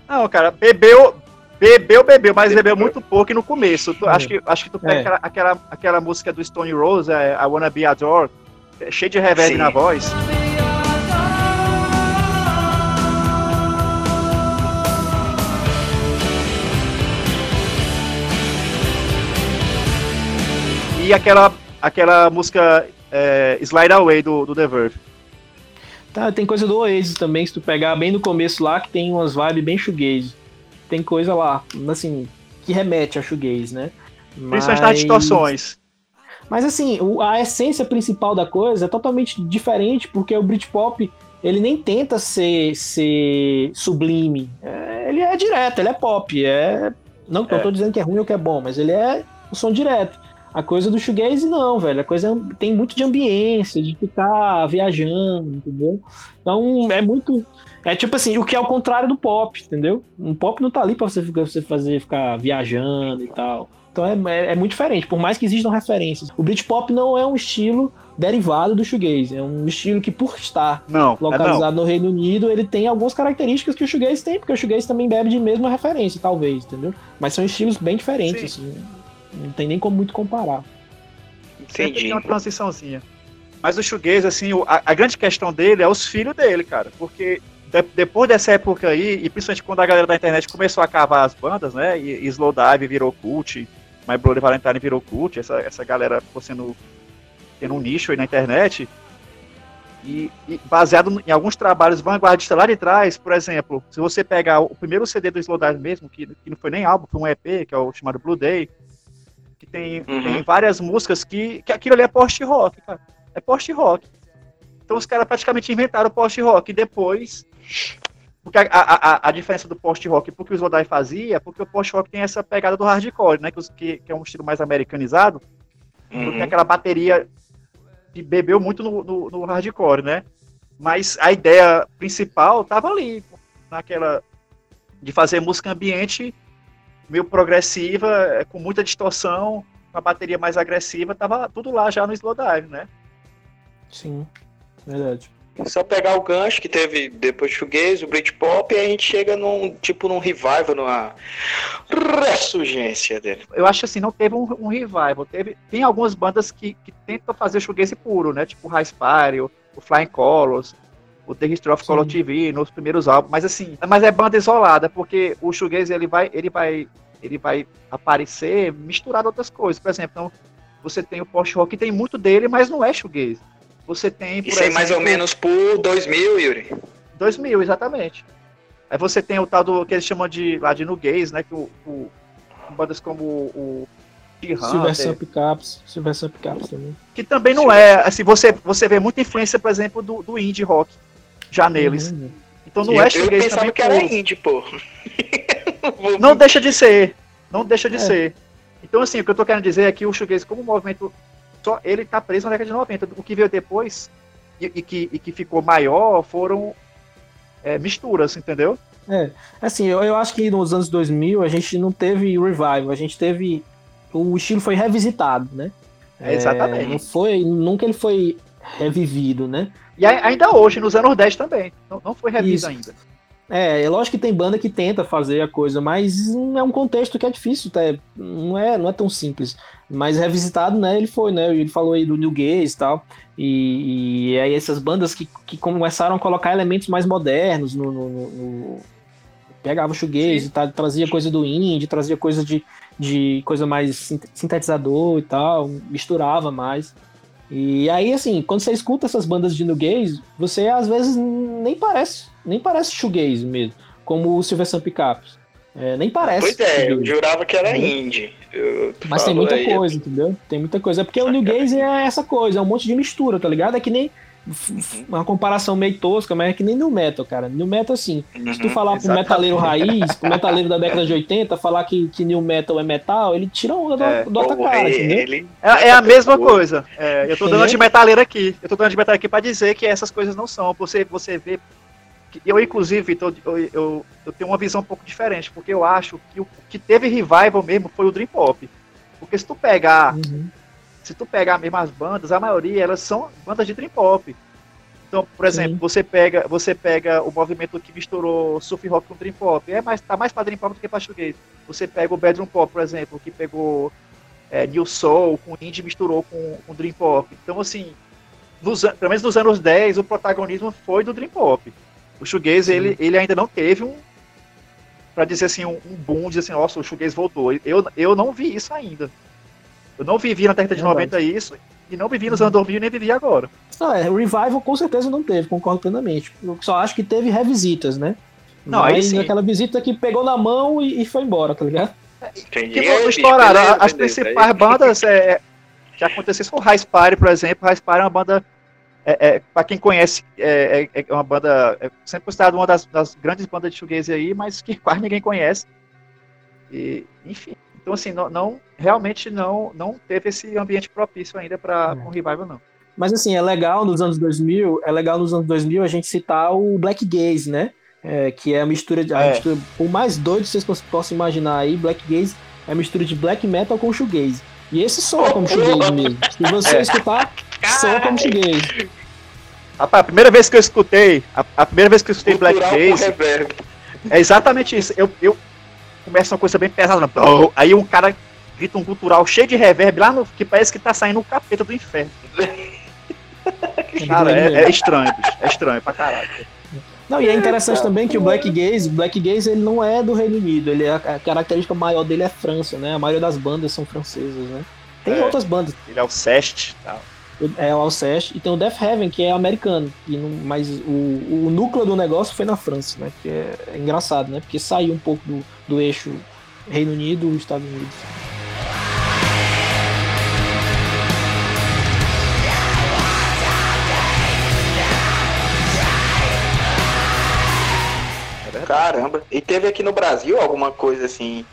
Não, cara, bebeu, bebeu, bebeu, mas bebeu muito pouco e no começo. Tu- É. acho, que, acho que tu pega É. aquela, aquela, aquela música do Stone Rose, é, I Wanna Be Adored, é cheio de reverb Sim. na voz. E aquela, aquela música é, Slide Away do, do The Verve. Tá, tem coisa do Oasis também, se tu pegar bem no começo lá, que tem umas vibes bem shoegaze. Tem coisa lá, assim, que remete a shoegaze, né? Principalmente nas distorções. Mas assim, a essência principal da coisa é totalmente diferente, porque o Britpop, ele nem tenta ser, ser sublime. É, ele é direto, ele é pop. É... Não, não É. tô dizendo que é ruim ou que é bom, mas ele é o som direto. A coisa do shoegaze não, velho. A coisa é- tem muito de ambiência, de ficar viajando, entendeu? Então é muito. É tipo assim, o que é o contrário do pop, entendeu? Um pop não tá ali pra você, ficar- você fazer ficar viajando e tal. Então é, é, é muito diferente, por mais que existam referências. O Britpop não é um estilo derivado do shoegaze, é um estilo que por estar Não, é localizado no Reino Unido, ele tem algumas características que o shoegaze tem, porque o shoegaze também bebe de mesma referência, talvez, entendeu? Mas são estilos bem diferentes, assim, não tem nem como muito comparar. Sempre Entendi. tem uma transiçãozinha. Mas o shoegaze, assim, o- a, a grande questão dele é os filhos dele, cara. Porque de- depois dessa época aí, e principalmente quando a galera da internet começou a cavar as bandas, né? E, e Slowdive virou cult, My Bloody Valentine virou cult, essa, essa galera ficou sendo tendo um nicho aí na internet. E, e baseado em alguns trabalhos vanguardistas lá de trás, por exemplo, se você pegar o primeiro CD do Slowdive mesmo, que, que não foi nem álbum, foi um EP, que é o chamado Blue Day, que tem, Uhum. tem várias músicas que, que aquilo ali é post-rock, cara. É post-rock. Então os caras praticamente inventaram o post-rock e depois. Porque a, a, a, diferença do post-rock porque o Slowdive fazia, porque o post-rock tem essa pegada do hardcore, né? Que, os- que, que é um estilo mais americanizado. Então tem Uhum. aquela bateria que bebeu muito no, no, no hardcore, né? Mas a ideia principal tava ali, naquela de fazer música ambiente meio progressiva, eh, com muita distorção, com a bateria mais agressiva, tava tudo lá já no Slowdive, né? Sim, verdade. Só pegar o gancho que teve depois do shoegaze, o Britpop, e a gente chega num, tipo, num revival, numa ressurgência dele. Eu acho assim, não teve um, um revival, teve, tem algumas bandas que, que tentam fazer shoegaze puro, né? Tipo o High Spire, o, o Flying Colors, o The History of Sim. Color TV, nos primeiros álbuns, mas assim, mas é banda isolada, porque o shoegaze ele vai, ele vai, ele vai aparecer misturado a outras coisas. Por exemplo, então, você tem o post-rock, que tem muito dele, mas não é shoegaze. Você tem, por Isso aí mais ou exemplo, menos por 2000, Yuri. 2000, exatamente. Aí você tem o tal do que eles chamam de lá de Nugaze, né? Que o, o bandas como o Silver Sun Pickups, Silver Sun Pickups também. que também não é, assim, você, você vê muita influência, por exemplo, do, do indie rock já neles. Uhum. Então não eu, é eu também que era indie, pô. [laughs] Não deixa de ser, não deixa de É. ser. Então assim, o que eu tô querendo dizer é que o shoegaze como movimento, só ele tá preso na década de 90. O que veio depois e, e que, e que ficou maior foram é, misturas, entendeu? Assim, eu, eu acho que nos anos 2000 a gente não teve revival, a gente teve. O estilo foi revisitado, né? É, exatamente. não foi, nunca ele foi revivido, né? E ainda hoje, nos anos 10 também. Não, não foi revisto Isso. ainda. É, é lógico que tem banda que tenta fazer a coisa, mas é um contexto que é difícil, tá? não, é, não é tão simples. Mas revisitado, né, ele foi, né? Ele falou aí do New Gaze e tal. E, e aí essas bandas que, que começaram a colocar elementos mais modernos no. no- no- pegava o shoegaze, tá, trazia coisa do indie, trazia coisa de, de coisa mais sint- sintetizador e tal, misturava mais. E aí, assim, quando você escuta essas bandas de New Gaze, você às vezes nem parece, nem parece shoegaze mesmo, como o Silver Sun Pickups. É, nem parece. Pois é, eu jurava que era indie. Eu Mas tem muita aí, coisa, entendeu? Tem muita coisa. É porque o New Gaze é essa coisa, é um monte de mistura, tá ligado? É que nem. Uma comparação meio tosca, mas é que nem no metal, cara. No metal, assim, se tu Uhum, falar pro metaleiro raiz, pro metaleiro da década de 80, falar que, que new metal é metal, ele tira onda do, É. do outra cara, entendeu? ele- É, é a mesma coisa. É, eu tô dando de metaleira aqui. Eu tô dando de metaleira aqui pra dizer que essas coisas não são. Você, você vê. Eu, inclusive, tô- eu, eu, eu tenho uma visão um pouco diferente, porque eu acho que o que teve revival mesmo foi o Dream Pop. Porque se tu pegar, Uhum. Se tu pegar mesmo as bandas, a maioria elas são bandas de Dream Pop. Então, por exemplo, Sim. você pega, você pega o movimento que misturou surf rock com Dream Pop, é mais, tá mais pra Dream Pop do que pra shoegaze. Você pega o Bedroom Pop, por exemplo, que pegou é, New Soul com indie misturou com, com Dream Pop. Então, assim, nos, pelo menos nos anos 10, o protagonismo foi do Dream Pop. O shoegaze, Sim. ele, ele ainda não teve um, pra dizer assim, um, um boom, dizer assim, nossa, o shoegaze voltou. Eu, eu não vi isso ainda. Eu não vivi na década de Verdade. 90 isso, e não vivi nos anos 2000 nem vivi agora. Não, é, revival com certeza não teve, concordo plenamente. Eu só acho que teve revisitas, né? Não, aí Mas sim. aquela visita que pegou na mão e, e foi embora, tá ligado? Entendi. Que É, estouraram. beleza, As principais Aí- bandas é, que aconteceu com o High Spire, por exemplo. High Spire é uma banda. É, é, para quem conhece, é, é- é uma banda. É sempre considerada uma das, das grandes bandas de shoegaze aí, mas que quase ninguém conhece. E, enfim. Então, assim, não, não- realmente não, não teve esse ambiente propício ainda para É. um revival, não. Mas assim, é legal nos anos 2000, é legal nos anos 2000 a gente citar o Black Gaze, né? É, que é a mistura de. A É. mistura, o mais doido que vocês poss- possam imaginar aí, Black Gaze é a mistura de black metal com shoegaze. E esse soa como shoegaze mesmo. Se você É. escutar, soa como shoegaze. Rapaz, a primeira vez que eu escutei, a, a primeira vez que eu escutei Black Cultural com Gaze. É exatamente isso. Eu, eu começo uma coisa bem pesada. Aí um cara grita um cultural cheio de reverb lá no que parece que tá saindo o capeta do inferno. [laughs] Cara, é, é estranho, bicho. É estranho pra caralho. Não, e é interessante também que o Black Gaze, o Black Gaze ele não é do Reino Unido, ele é, a característica maior dele é França, né? A maioria das bandas são francesas, né? Tem É. outras bandas, Ele é o Sest e tal. É o Alceste, e tem o Death Heaven, que é americano, e não- mas o, o núcleo do negócio foi na França, né? Que é, é engraçado, né? Porque saiu um pouco do, do eixo Reino Unido e Estados Unidos. Caramba. E teve aqui no Brasil alguma coisa assim.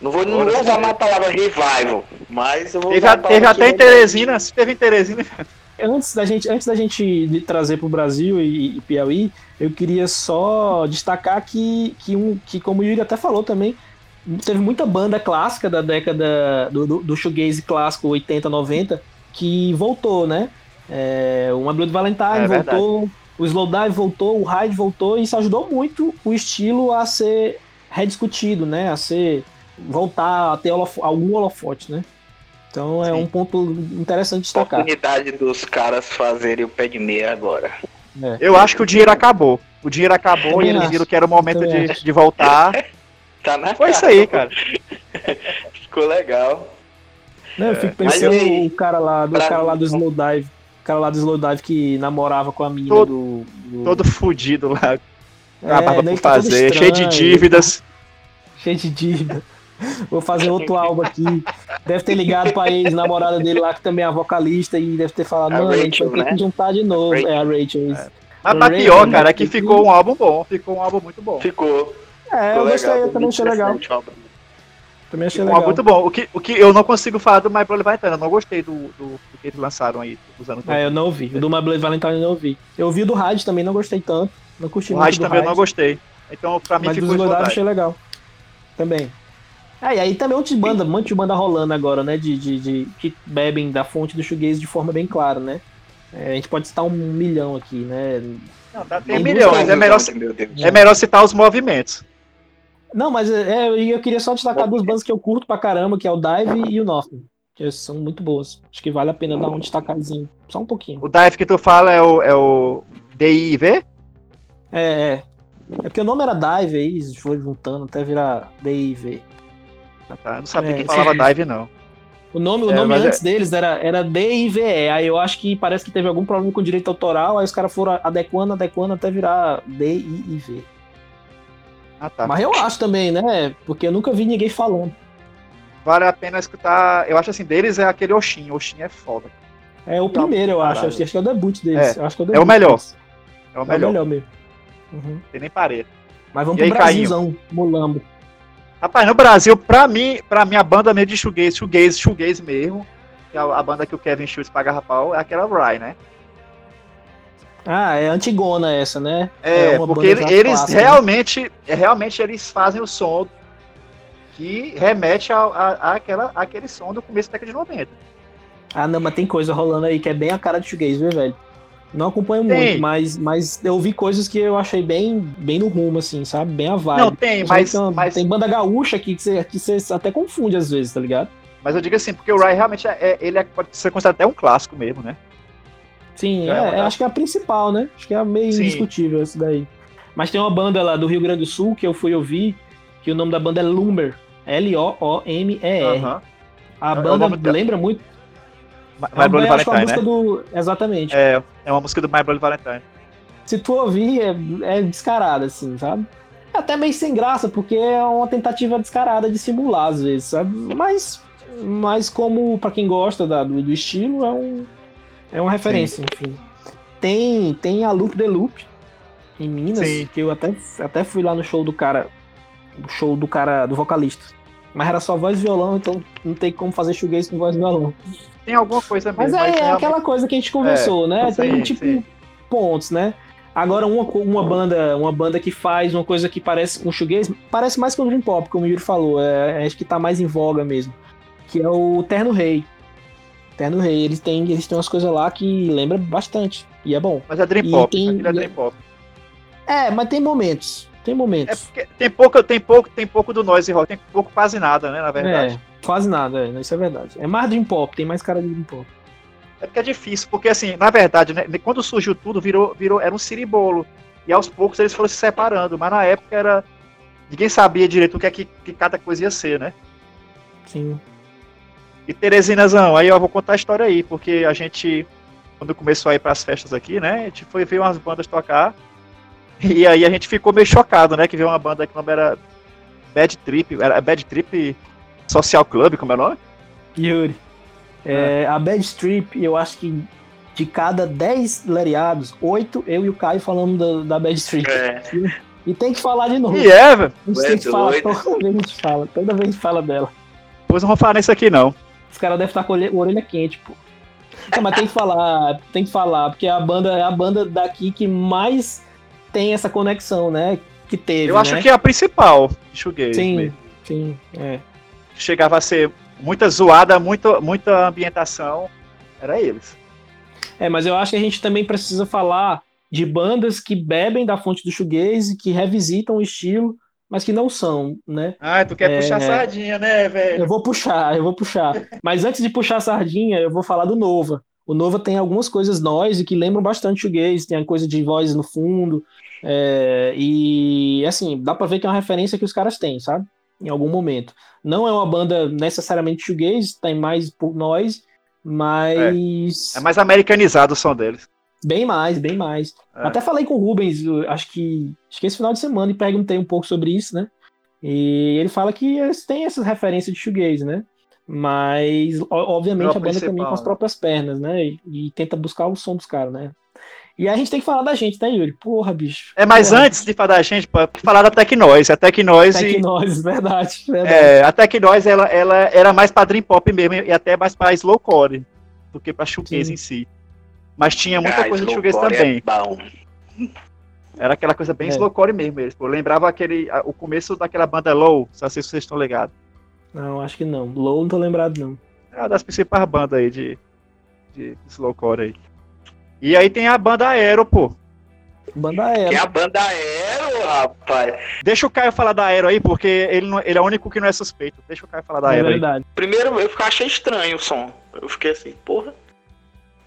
Não vou, não vou usar teve. a palavra revival, mas eu vou Teve, usar a- a palavra teve até em. Teresina. Se teve em Teresina. [laughs] Antes da gente, antes da gente trazer para o Brasil e, e Piauí, eu queria só destacar que, que, um, que, como o Yuri até falou também, teve muita banda clássica da década do, do, do shoegaze clássico 80, 90 que voltou, né? É, uma Blood Valentine É verdade. voltou, o Slowdive voltou, o Ride voltou e isso ajudou muito o estilo a ser rediscutido, né? A ser voltar a ter holofo- algum holofote, né? Então é Sim. um ponto interessante de destacar. Oportunidade dos caras fazerem o pé de meia agora. Eu acho que o dinheiro acabou. O dinheiro acabou Também e eles acho. viram que era o momento Também de, de voltar. [laughs] Tá na Foi isso cara. aí, cara. [laughs] Ficou legal. Né, eu fico Mas pensando aí, o cara lá, do cara lá do Slowdive. O cara lá do Slowdive que namorava com a menina Todo- do, do- Todo fudido lá. É, Acabava por tá fazer. Cheio de estranho, dívidas. Cheio de dívida. Vou fazer outro álbum aqui. Deve ter ligado pra ex-namorada dele lá, que também é vocalista, e deve ter falado, mano, a gente vai Rachel, ter né? que juntar de novo. Rachel. É a Rachel. isso. Mas, mas Ray pior, Ray cara, é que ficou um álbum bom. Ficou um álbum muito bom. Ficou. É, ficou eu gostei, legal, eu também achei legal. Também achei um legal. álbum muito bom. O que, o que eu não consigo falar do My Brother Valentine. Eu não gostei do, do, do que eles lançaram aí anos É, eu não ouvi. O do My Blade Valentine eu não ouvi. Eu ouvi o do Rádio também, não gostei tanto. Não curti O muito do também eu não gostei. Então, pra mim, Mas ficou eu Slowdive. achei legal. Também. É, e aí também um monte de banda, um monte de banda rolando agora, né? De, de, de- que bebem da fonte do shoegaze de forma bem clara, né? É, a gente pode citar um milhão aqui, né? Não, tá, tem Tem milhões. duas É melhor, Meu Deus. é melhor citar os movimentos. Não, mas é, eu queria só destacar duas bandas que eu curto pra caramba, que é o Dive e o Nothing. Que são muito boas. Acho que vale a pena dar um destacadozinho. Só um pouquinho. O dive que tu fala é o, é o DIV? É, é. É porque o nome era Dive aí, foi juntando até virar DIV. Tá. Eu não sabia É, que falava dive, não. O nome, o É, nome antes deles era, era DIVE. Aí eu acho que parece que teve algum problema com direito autoral, aí os caras foram adequando, adequando até virar DIV. Ah, tá. Mas eu acho também, né? Porque eu nunca vi ninguém falando. Vale a pena escutar. Eu acho assim, deles é aquele Oxin. Oxin é foda. É o primeiro, eu acho. Acho que é o debut deles. É, Eu acho que é o, é o debut melhor. deles. É o É melhor. o melhor mesmo. Uhum. Tem nem parede. Mas vamos E aí, pro Brasilzão, Mulambo. Rapaz, no Brasil, pra mim, pra mim, a banda mesmo de shoegaze, shoegaze, shoegaze mesmo, que é a, banda que o Kevin Schultz paga pau, é aquela Rye, né? Ah, é antigona essa, né? É, uma porque ele- eles clássica, né? realmente, é, realmente eles fazem o som que remete ao- a, a, àquela, àquele som do começo da década de 90. Ah, não, mas tem coisa rolando aí que é bem a cara de shoegaze, viu, velho? Não acompanho Tem. muito, mas, mas eu vi coisas que eu achei bem, bem no rumo, assim, sabe? Bem a vibe. Não, tem, mas, tem, mas, tem banda gaúcha aqui que você, que você até confunde às vezes, tá ligado? mas eu digo assim, porque o Rye realmente é, é- ele é, pode ser considerado até um clássico mesmo, né? Sim, é é, é, acho que é a principal, né? Acho que é a meio Sim. indiscutível essa daí. Mas tem uma banda lá do Rio Grande do Sul que eu fui ouvir, que o nome da banda é Lumer. L-O-O-M-E-R. Aham. A É banda lembra muito. My É uma, Bloody Valentine, música né? do. Exatamente. É, é uma música do My Bloody Valentine. Se tu ouvir, é, é descarada, assim, sabe? É até meio sem graça, porque é uma tentativa descarada de simular, às vezes, sabe? Mas, mas como, pra quem gosta da- do, do estilo, é, um, é uma referência, enfim. Tem, tem a Loop the Loop, em Minas, Sim. que eu até, até fui lá no show do cara, show do cara, do vocalista. Mas era só voz e violão, então não tem como fazer shoegaze com voz e violão. Tem alguma coisa Mas mesmo, é, é realmente- aquela coisa que a gente conversou, né? Tem sim, tipo sim. pontos, né? Agora uma, uma banda, uma banda que faz uma coisa que parece com shoegaze, parece mais com Dream Pop, como o Yuri falou, é, acho que tá mais em voga mesmo, que é o Terno Rei. Terno Rei, eles têm, eles têm umas coisas lá que lembra bastante e é bom. Mas é Dream E Pop, tem- é Dream Pop. É, mas tem momentos, tem É momentos. porque tem pouco, tem pouco, tem pouco do noise rock, tem pouco quase nada, né, na verdade. É, quase nada, é, isso é verdade. É mais Dream Pop, tem mais cara de Dream Pop. É porque é difícil, porque assim, na verdade, né, quando surgiu tudo, virou, virou, era um ciribolo. E aos poucos eles foram se separando, mas na época era. Ninguém sabia direito o que é que, que cada coisa ia ser, né? Sim. E Teresinazão, aí eu vou contar a história aí, porque a gente, quando começou a ir pras festas aqui, né, a gente foi ver umas bandas tocar, [laughs] e aí a gente ficou meio chocado, né, que veio uma banda que o nome era Bad Trip, era Bad Trip Social Club, como é o nome? Yuri, é, a Bad Strip, eu acho que de cada 10 lereados, 8 eu e o Caio falamos da, da Bad Strip. É. E tem que falar de novo. E é, velho, a gente é tem que falar, toda vez a gente fala, toda vez a gente fala dela. depois não vou falar nisso aqui não. Os caras devem estar com a orelha, orelha quente, pô. Não, mas tem que falar, tem que falar, porque é a banda é a banda daqui que mais tem essa conexão, né? Que teve. Eu acho né? que é a principal, Shoegaze Sim, mesmo. sim, é. Chegava a ser muita zoada, muita, muita ambientação, era eles. É, mas eu acho que a gente também precisa falar de bandas que bebem da fonte do shoegaze, que revisitam o estilo, mas que não são, né? Ah, tu quer É. puxar sardinha, né, velho? Eu vou puxar, eu vou puxar. Mas antes de puxar a sardinha, eu vou falar do Nova. O Nova tem algumas coisas noise que lembram bastante shoegaze, tem a coisa de voz no fundo, é, e assim, dá pra ver que é uma referência que os caras têm, sabe? Em algum momento. Não é uma banda necessariamente shoegaze, tem mais por noise, mas É mais americanizado o som deles. bem mais, bem mais. É. Até falei com o Rubens, acho que acho que esse final de semana e perguntei um pouco sobre isso, né? E ele fala que eles têm essas referências de shoegaze, né? Mas, obviamente, é a banda também com as né? próprias pernas, né? E, e tenta buscar o som dos caras, né? E a gente tem que falar da gente, né, Yuri? Porra, bicho. É, mas Porra. antes de falar da gente, falar da Tecnoise. A Tecnoise, Tecnose, [laughs] verdade, verdade. é, a Tecnoise ela, ela era mais pra Dream Pop mesmo, e até mais pra slowcore do que pra shoegaze Sim. em si. Mas tinha muita Ah, coisa de Slowcore shoegaze também. É. Era aquela coisa bem É. slowcore mesmo. Eles, pô, lembrava aquele, o começo daquela banda Low, não sei se vocês estão ligados. Não, acho que não. Low não tô lembrado, não. É uma das principais bandas aí de, de slowcore aí. E aí tem a banda Aero, pô. Banda Que é Aero. a banda Aero, rapaz. Deixa o Caio falar da Aero aí, porque ele, não- ele é o único que não é suspeito. Deixa o Caio falar da É Aero aí. verdade. Primeiro eu achei estranho o som. Eu fiquei assim, porra.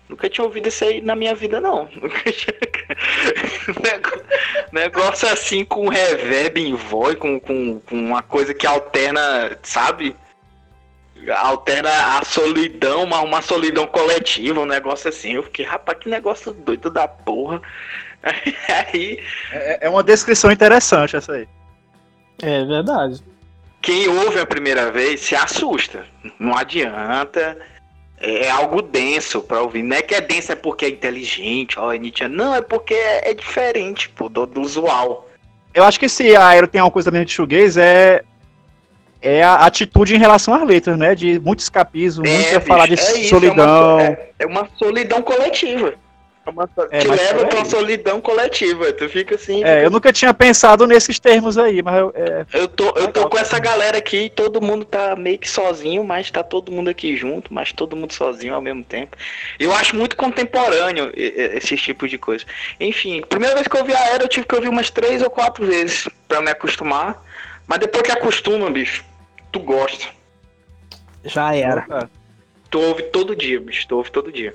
Nunca tinha ouvido isso aí na minha vida, não. [laughs] Nunca tinha- Nego- [laughs] Negócio assim com reverb em voz, com, com, com uma coisa que alterna, sabe? Alterna a solidão, uma, uma solidão coletiva, um negócio assim. Eu fiquei, rapaz, que negócio doido da porra. [laughs] Aí, É, é uma descrição interessante essa aí. É verdade. Quem ouve a primeira vez se assusta. Não adianta. É algo denso pra ouvir. Não é que é denso é porque é inteligente, ó, é Nietzsche. Não, é porque é, é diferente, pô, do, do usual. Eu acho que se a Aero tem uma coisa mesmo de shoegaze é é a atitude em relação às letras, né? De muito escapismo, muito bicho, falar de é isso, solidão. É uma, é- é uma solidão coletiva. É uma, É, te leva pra uma solidão coletiva. Tu fica assim. É, eu nunca tinha pensado nesses termos aí, mas eu, é, Eu tô, eu tô com essa galera aqui, todo mundo tá meio que sozinho, mas tá todo mundo aqui junto, mas todo mundo sozinho ao mesmo tempo. Eu acho muito contemporâneo e- e- esses tipos de coisa. Enfim, primeira vez que eu ouvi a era, eu tive que ouvir umas três ou quatro vezes pra me acostumar. Mas depois que acostuma, bicho, tu gosta. Já era. Tu ouve todo dia, bicho, tu ouve todo dia.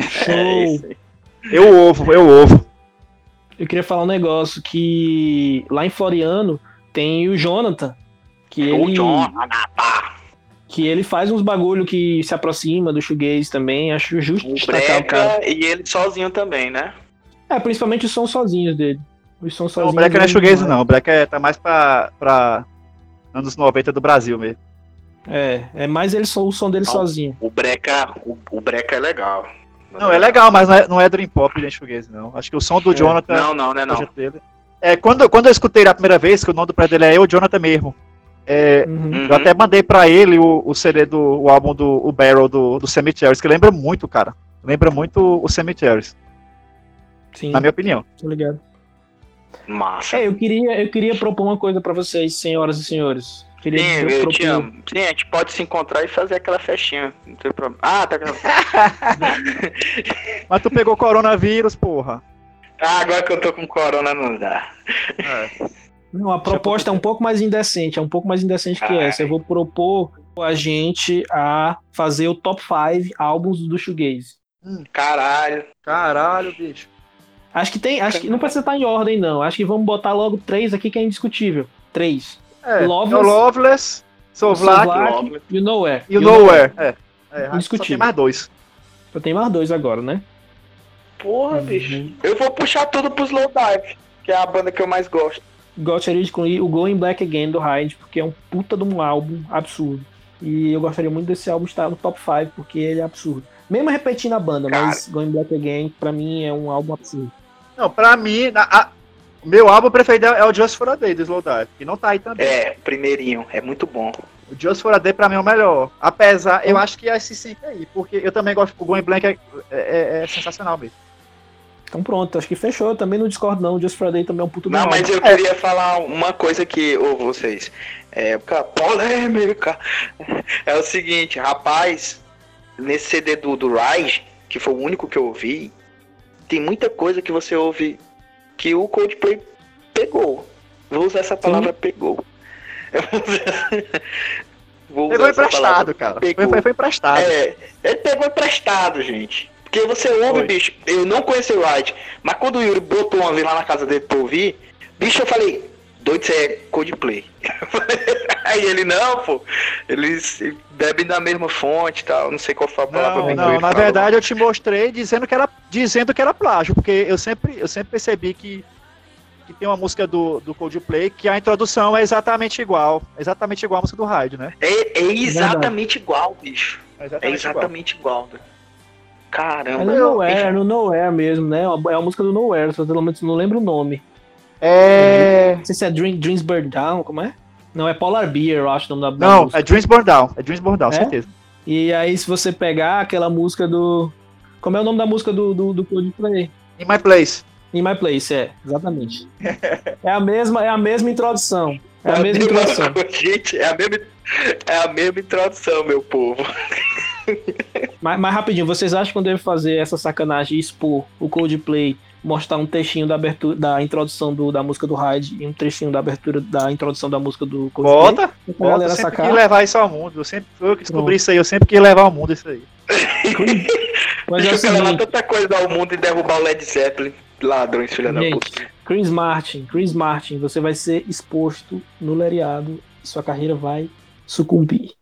É Show. aí. eu ovo, eu ovo. Eu queria falar um negócio que lá em Floriano tem o Jonathan, que O ele, Anapá, que ele faz uns bagulho que se aproxima do shoegaze também. Acho justo o destacar o cara. Breca e ele sozinho também, né? É, principalmente os sons sozinhos dele. Os sons Não, sozinhos. o Breca não é shoegaze não, o Breca é, tá mais pra, pra anos 90 do Brasil mesmo. É, é mais ele, só- o som dele Não. sozinho. O Breca, o, o Breca é legal. Não, é legal, mas não é, não é Dream Pop nem shoegaze não. Acho que o som do É. Jonathan... Não, não, né, o não. dele- É, quando, quando eu escutei ele a primeira vez, que o nome do projeto dele é Eu, Jonathan mesmo, é, Uhum. Uhum. eu até mandei pra ele o, o CD do o álbum do o Barrel do, do Cemeteries, que lembra muito, cara. Lembra muito o Cemeteries, Sim, na minha opinião. tô ligado. Massa. É, eu queria, eu queria propor uma coisa pra vocês, senhoras e senhores. Queria Sim, eu te amo. Sim, a gente pode se encontrar e fazer aquela festinha. Não tem problema. Ah, tá. Mas tu pegou coronavírus, porra. [laughs] Ah, agora que eu tô com corona não dá. Não, a proposta é um pouco mais indecente, é um pouco mais indecente que Ai. essa. Eu vou propor a gente a fazer o top 5 álbuns do Shoegaze. Caralho. Caralho, bicho. Acho que tem, acho que não precisa estar em ordem não. Acho que vamos botar logo três aqui que é indiscutível. Três. É, Loveless. é o Loveless, Sovlak Sovlak Loveless. e o Nowhere. e o Nowhere. É, é só Indiscutível. tem mais dois. Só tem mais dois agora, né? Porra, Uhum. bicho. Eu vou puxar tudo pro Slow Dive, que é a banda que eu mais gosto. Gostaria de incluir o Going Black Again do Hyde, porque é um puta de um álbum absurdo. E eu gostaria muito desse álbum estar no top 5, porque ele é absurdo. Mesmo repetindo a banda, Cara. mas Going Black Again, pra mim, é um álbum absurdo. Não, pra mim, a- meu álbum preferido é o Just for a Day do Slowdive, que não tá aí também. É, primeirinho. É muito bom. O Just for a Day pra mim é o melhor. Apesar, eu acho que é esse sim aí, porque eu também gosto do Going Blank, é, é- é sensacional mesmo. Então pronto, acho que fechou. Eu também não discordo, não. Just Friday também é um puto Não, mas eu queria falar uma coisa que, ô vocês, é polêmica. É o seguinte, rapaz, nesse CD do, do Rise, que foi o único que eu ouvi, tem muita coisa que você ouve que o Coldplay pegou. Vou usar essa palavra pegou. [laughs] Eu vou Pegou emprestado, palavra. cara. Pegou. foi, foi emprestado. É, ele pegou emprestado, gente. Porque você ouve, Foi. bicho, eu não conheci o Ride, mas quando o Yuri botou uma vez lá na casa dele pra ouvir, bicho, eu falei, doido, isso é Coldplay. [laughs] Aí ele, não, pô, eles bebem da mesma fonte e tal, não sei qual foi a palavra Não, não, na falou. verdade eu te mostrei dizendo que era, dizendo que era plágio, porque eu sempre, eu sempre percebi que, que tem uma música do, do Coldplay que a introdução é exatamente igual. Exatamente igual a música do Raid, né? É, é exatamente igual, bicho. É É exatamente, igual. exatamente igual. velho. É Caramba. no Nowhere, é no Nowhere mesmo, né? É a música do Nowhere, só pelo menos não lembro o nome. É. Não sei se é Dream, Dreams Burn Down, como é? Não, é Polar Beer, eu acho o nome da, Não, música. é Dreams Born Down. É Dreams Born Down, É? certeza. E aí, se você pegar aquela música do. Como é o nome da música do, do, do Coldplay? In My Place. In My Place, é, exatamente. [laughs] é, a mesma, é a mesma introdução. É a mesma introdução. [laughs] Gente, é a mesma, é a mesma introdução, meu povo. Mas, mas rapidinho, vocês acham que eu devo fazer essa sacanagem e expor o Coldplay, mostrar um textinho da abertura, da introdução do, da música do Hyde e um trechinho da abertura da introdução da música do Coldplay? Bota, pra bota. galera Eu sempre sacar. quis levar isso ao mundo. Eu sempre eu que descobri Pronto. isso aí. Eu sempre quis levar ao mundo isso aí. Mas é eu levar seguinte, tanta coisa ao mundo e derrubar o Led Zeppelin. Ladrões, filha da puta. Chris Martin, Chris Martin, você vai ser exposto no lereado e sua carreira vai sucumbir.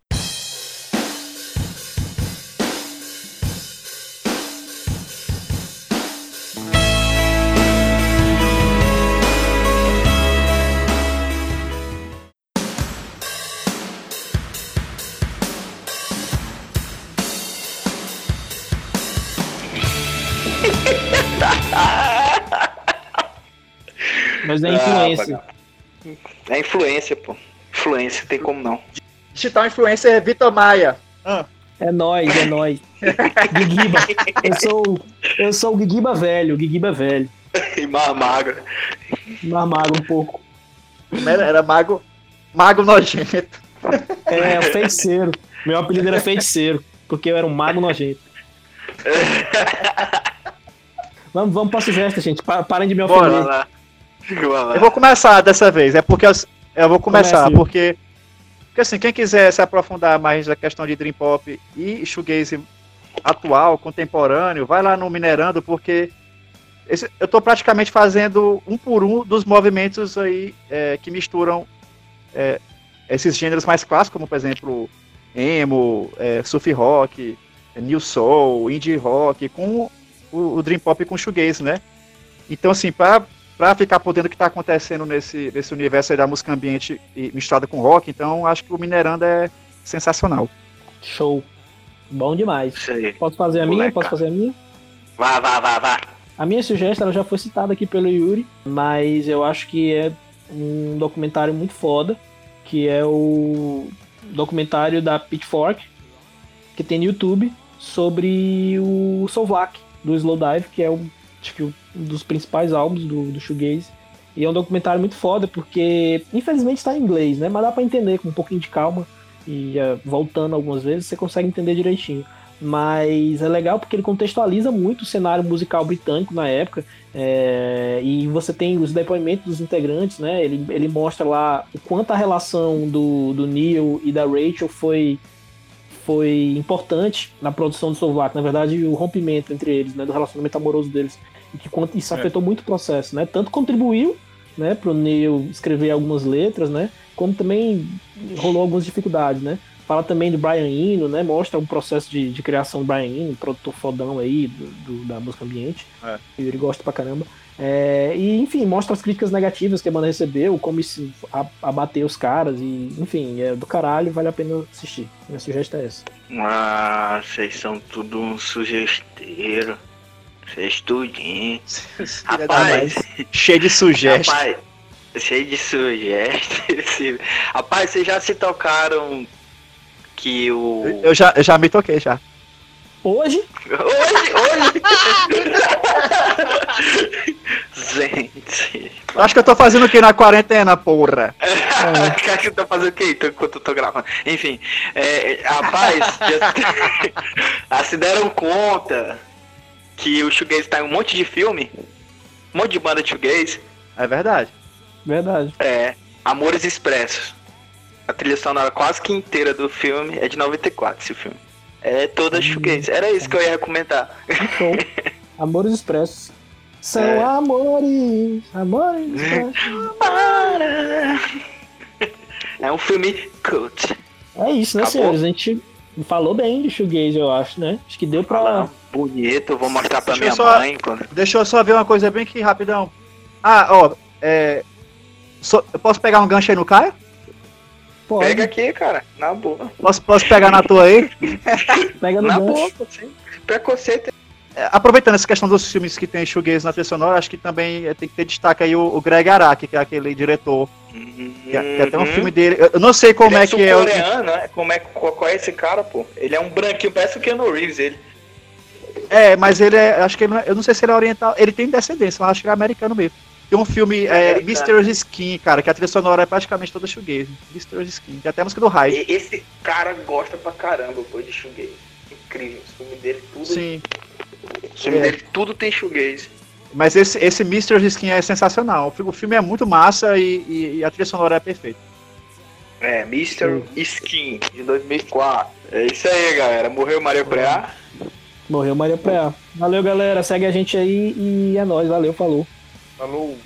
Mas é influência. Ah, é influência, pô. Influência, tem como não. Digital influencer é Vitor Maia. Ah. É nóis, é nóis. [laughs] Guiguiba. Eu sou, eu sou o Guiguiba velho, o Guiguiba velho. E mais magro. Mais magro um pouco. Era, era mago, mago nojento. É, feiticeiro. Meu apelido era feiticeiro, porque eu era um mago nojento. [laughs] vamos, vamos pra sugestão, gente. Parem de me ofender. Bora lá. Eu vou começar dessa vez. É porque eu, eu vou começar, Comece. porque porque assim, quem quiser se aprofundar mais na questão de Dream Pop e shoegaze atual, contemporâneo, vai lá no Minerando, porque esse, eu estou praticamente fazendo um por um dos movimentos aí é, que misturam é, esses gêneros mais clássicos, como por exemplo emo, é, surf rock, new soul, indie rock, com o, o Dream Pop e com o shoegaze, né? Então assim, para para ficar podendo o que está acontecendo nesse, nesse universo da música ambiente e misturada com rock, então acho que o Mineranda é sensacional. Show. Bom demais. Posso fazer a minha? Posso fazer a minha? Vá, vá, vá, vá. A minha sugestão já foi citada aqui pelo Yuri, mas eu acho que é um documentário muito foda, que é o documentário da Pitchfork, que tem no YouTube, sobre o Sovlak, do Slowdive, que é o, acho que um dos principais álbuns do, do Shoegaze. E é um documentário muito foda, porque infelizmente está em inglês, né? Mas dá para entender com um pouquinho de calma e uh, voltando algumas vezes, você consegue entender direitinho mas é legal porque ele contextualiza muito o cenário musical britânico na época é, e você tem os depoimentos dos integrantes, né? Ele, ele mostra lá o quanto a relação do, do Neil e da Rachel foi foi importante na produção do Soulvak, na verdade o rompimento entre eles, né, do relacionamento amoroso deles e que isso é. afetou muito o processo, né? Tanto contribuiu, né, para o Neil escrever algumas letras, né, como também rolou algumas dificuldades, né? Fala também do Brian Eno, né? Mostra um processo de, de criação do Brian Eno, produtor fodão aí do, do da música ambiente. É. Ele gosta pra caramba. É, e, enfim, mostra as críticas negativas que a banda recebeu, como isso abater os caras, e, enfim, é do caralho, vale a pena assistir. Minha sugestão é essa. Ah, vocês são tudo um sugesteiro. Vocês tudinho. Rapaz, cheio de sugestão. Rapaz, cheio de sugestão. Rapaz, vocês já se tocaram que o. Eu já, eu já me toquei já. Hoje? Hoje, hoje! [laughs] Gente. Acho que eu tô fazendo o que na quarentena, porra? É. [laughs] Acho que eu tô fazendo o que enquanto eu tô gravando? Enfim, é, rapaz, [laughs] já, se deram conta que o Shoegaze tá em um monte de filme? Um monte de banda de Shoegaze? É verdade. Verdade. É, Amores Expressos. A trilha sonora quase que inteira do filme é de 94, esse filme. É toda hum, shoegaze. Era isso que eu ia comentar. Show. [laughs] Amores Expressos. São é. amores, amores [laughs] É um filme cult. É isso, né, Acabou? senhores? A gente falou bem de shoegaze, eu acho, né? Acho que deu pra... Fala, bonito, vou mostrar pra deixa minha só, mãe. Quando... Deixa eu só ver uma coisa bem aqui, rapidão. Ah, ó, é... So, eu posso pegar um gancho aí no Caio? Pode. Pega aqui, cara, na boa. Posso, posso pegar na tua aí? [laughs] Pega no Na boa, sim. Preconceito. É, aproveitando essa questão dos filmes que tem shoegaze na trilha sonora, acho que também é, tem que ter destaque aí o, o Greg Araki, que é aquele diretor. Uhum. Que até um filme dele. Eu não sei como ele é, é que é. coreano, né? Como é, qual é esse cara, pô? Ele é um branquinho, parece o Keanu Reeves, ele. É, mas ele é. Acho que ele, eu não sei se ele é oriental. Ele tem descendência, mas acho que é americano mesmo. Tem um filme, é, é Mr. Skin, cara, que a trilha sonora é praticamente toda shoegaze. Mr. Skin. Tem até a música do Hyde. Esse cara gosta pra caramba, pô, de shoegaze. Incrível. O filme dele tudo... Sim. O filme é. dele tudo tem shoegaze. Mas esse, esse Mr. Skin é sensacional. O filme é muito massa e, e, e a trilha sonora é perfeita. É, Mr. Skin, de 2004. É isso aí, galera. Morreu Maria Preá. Morreu Maria Preá. Valeu, galera. Segue a gente aí e é nóis. Valeu, falou. Falou.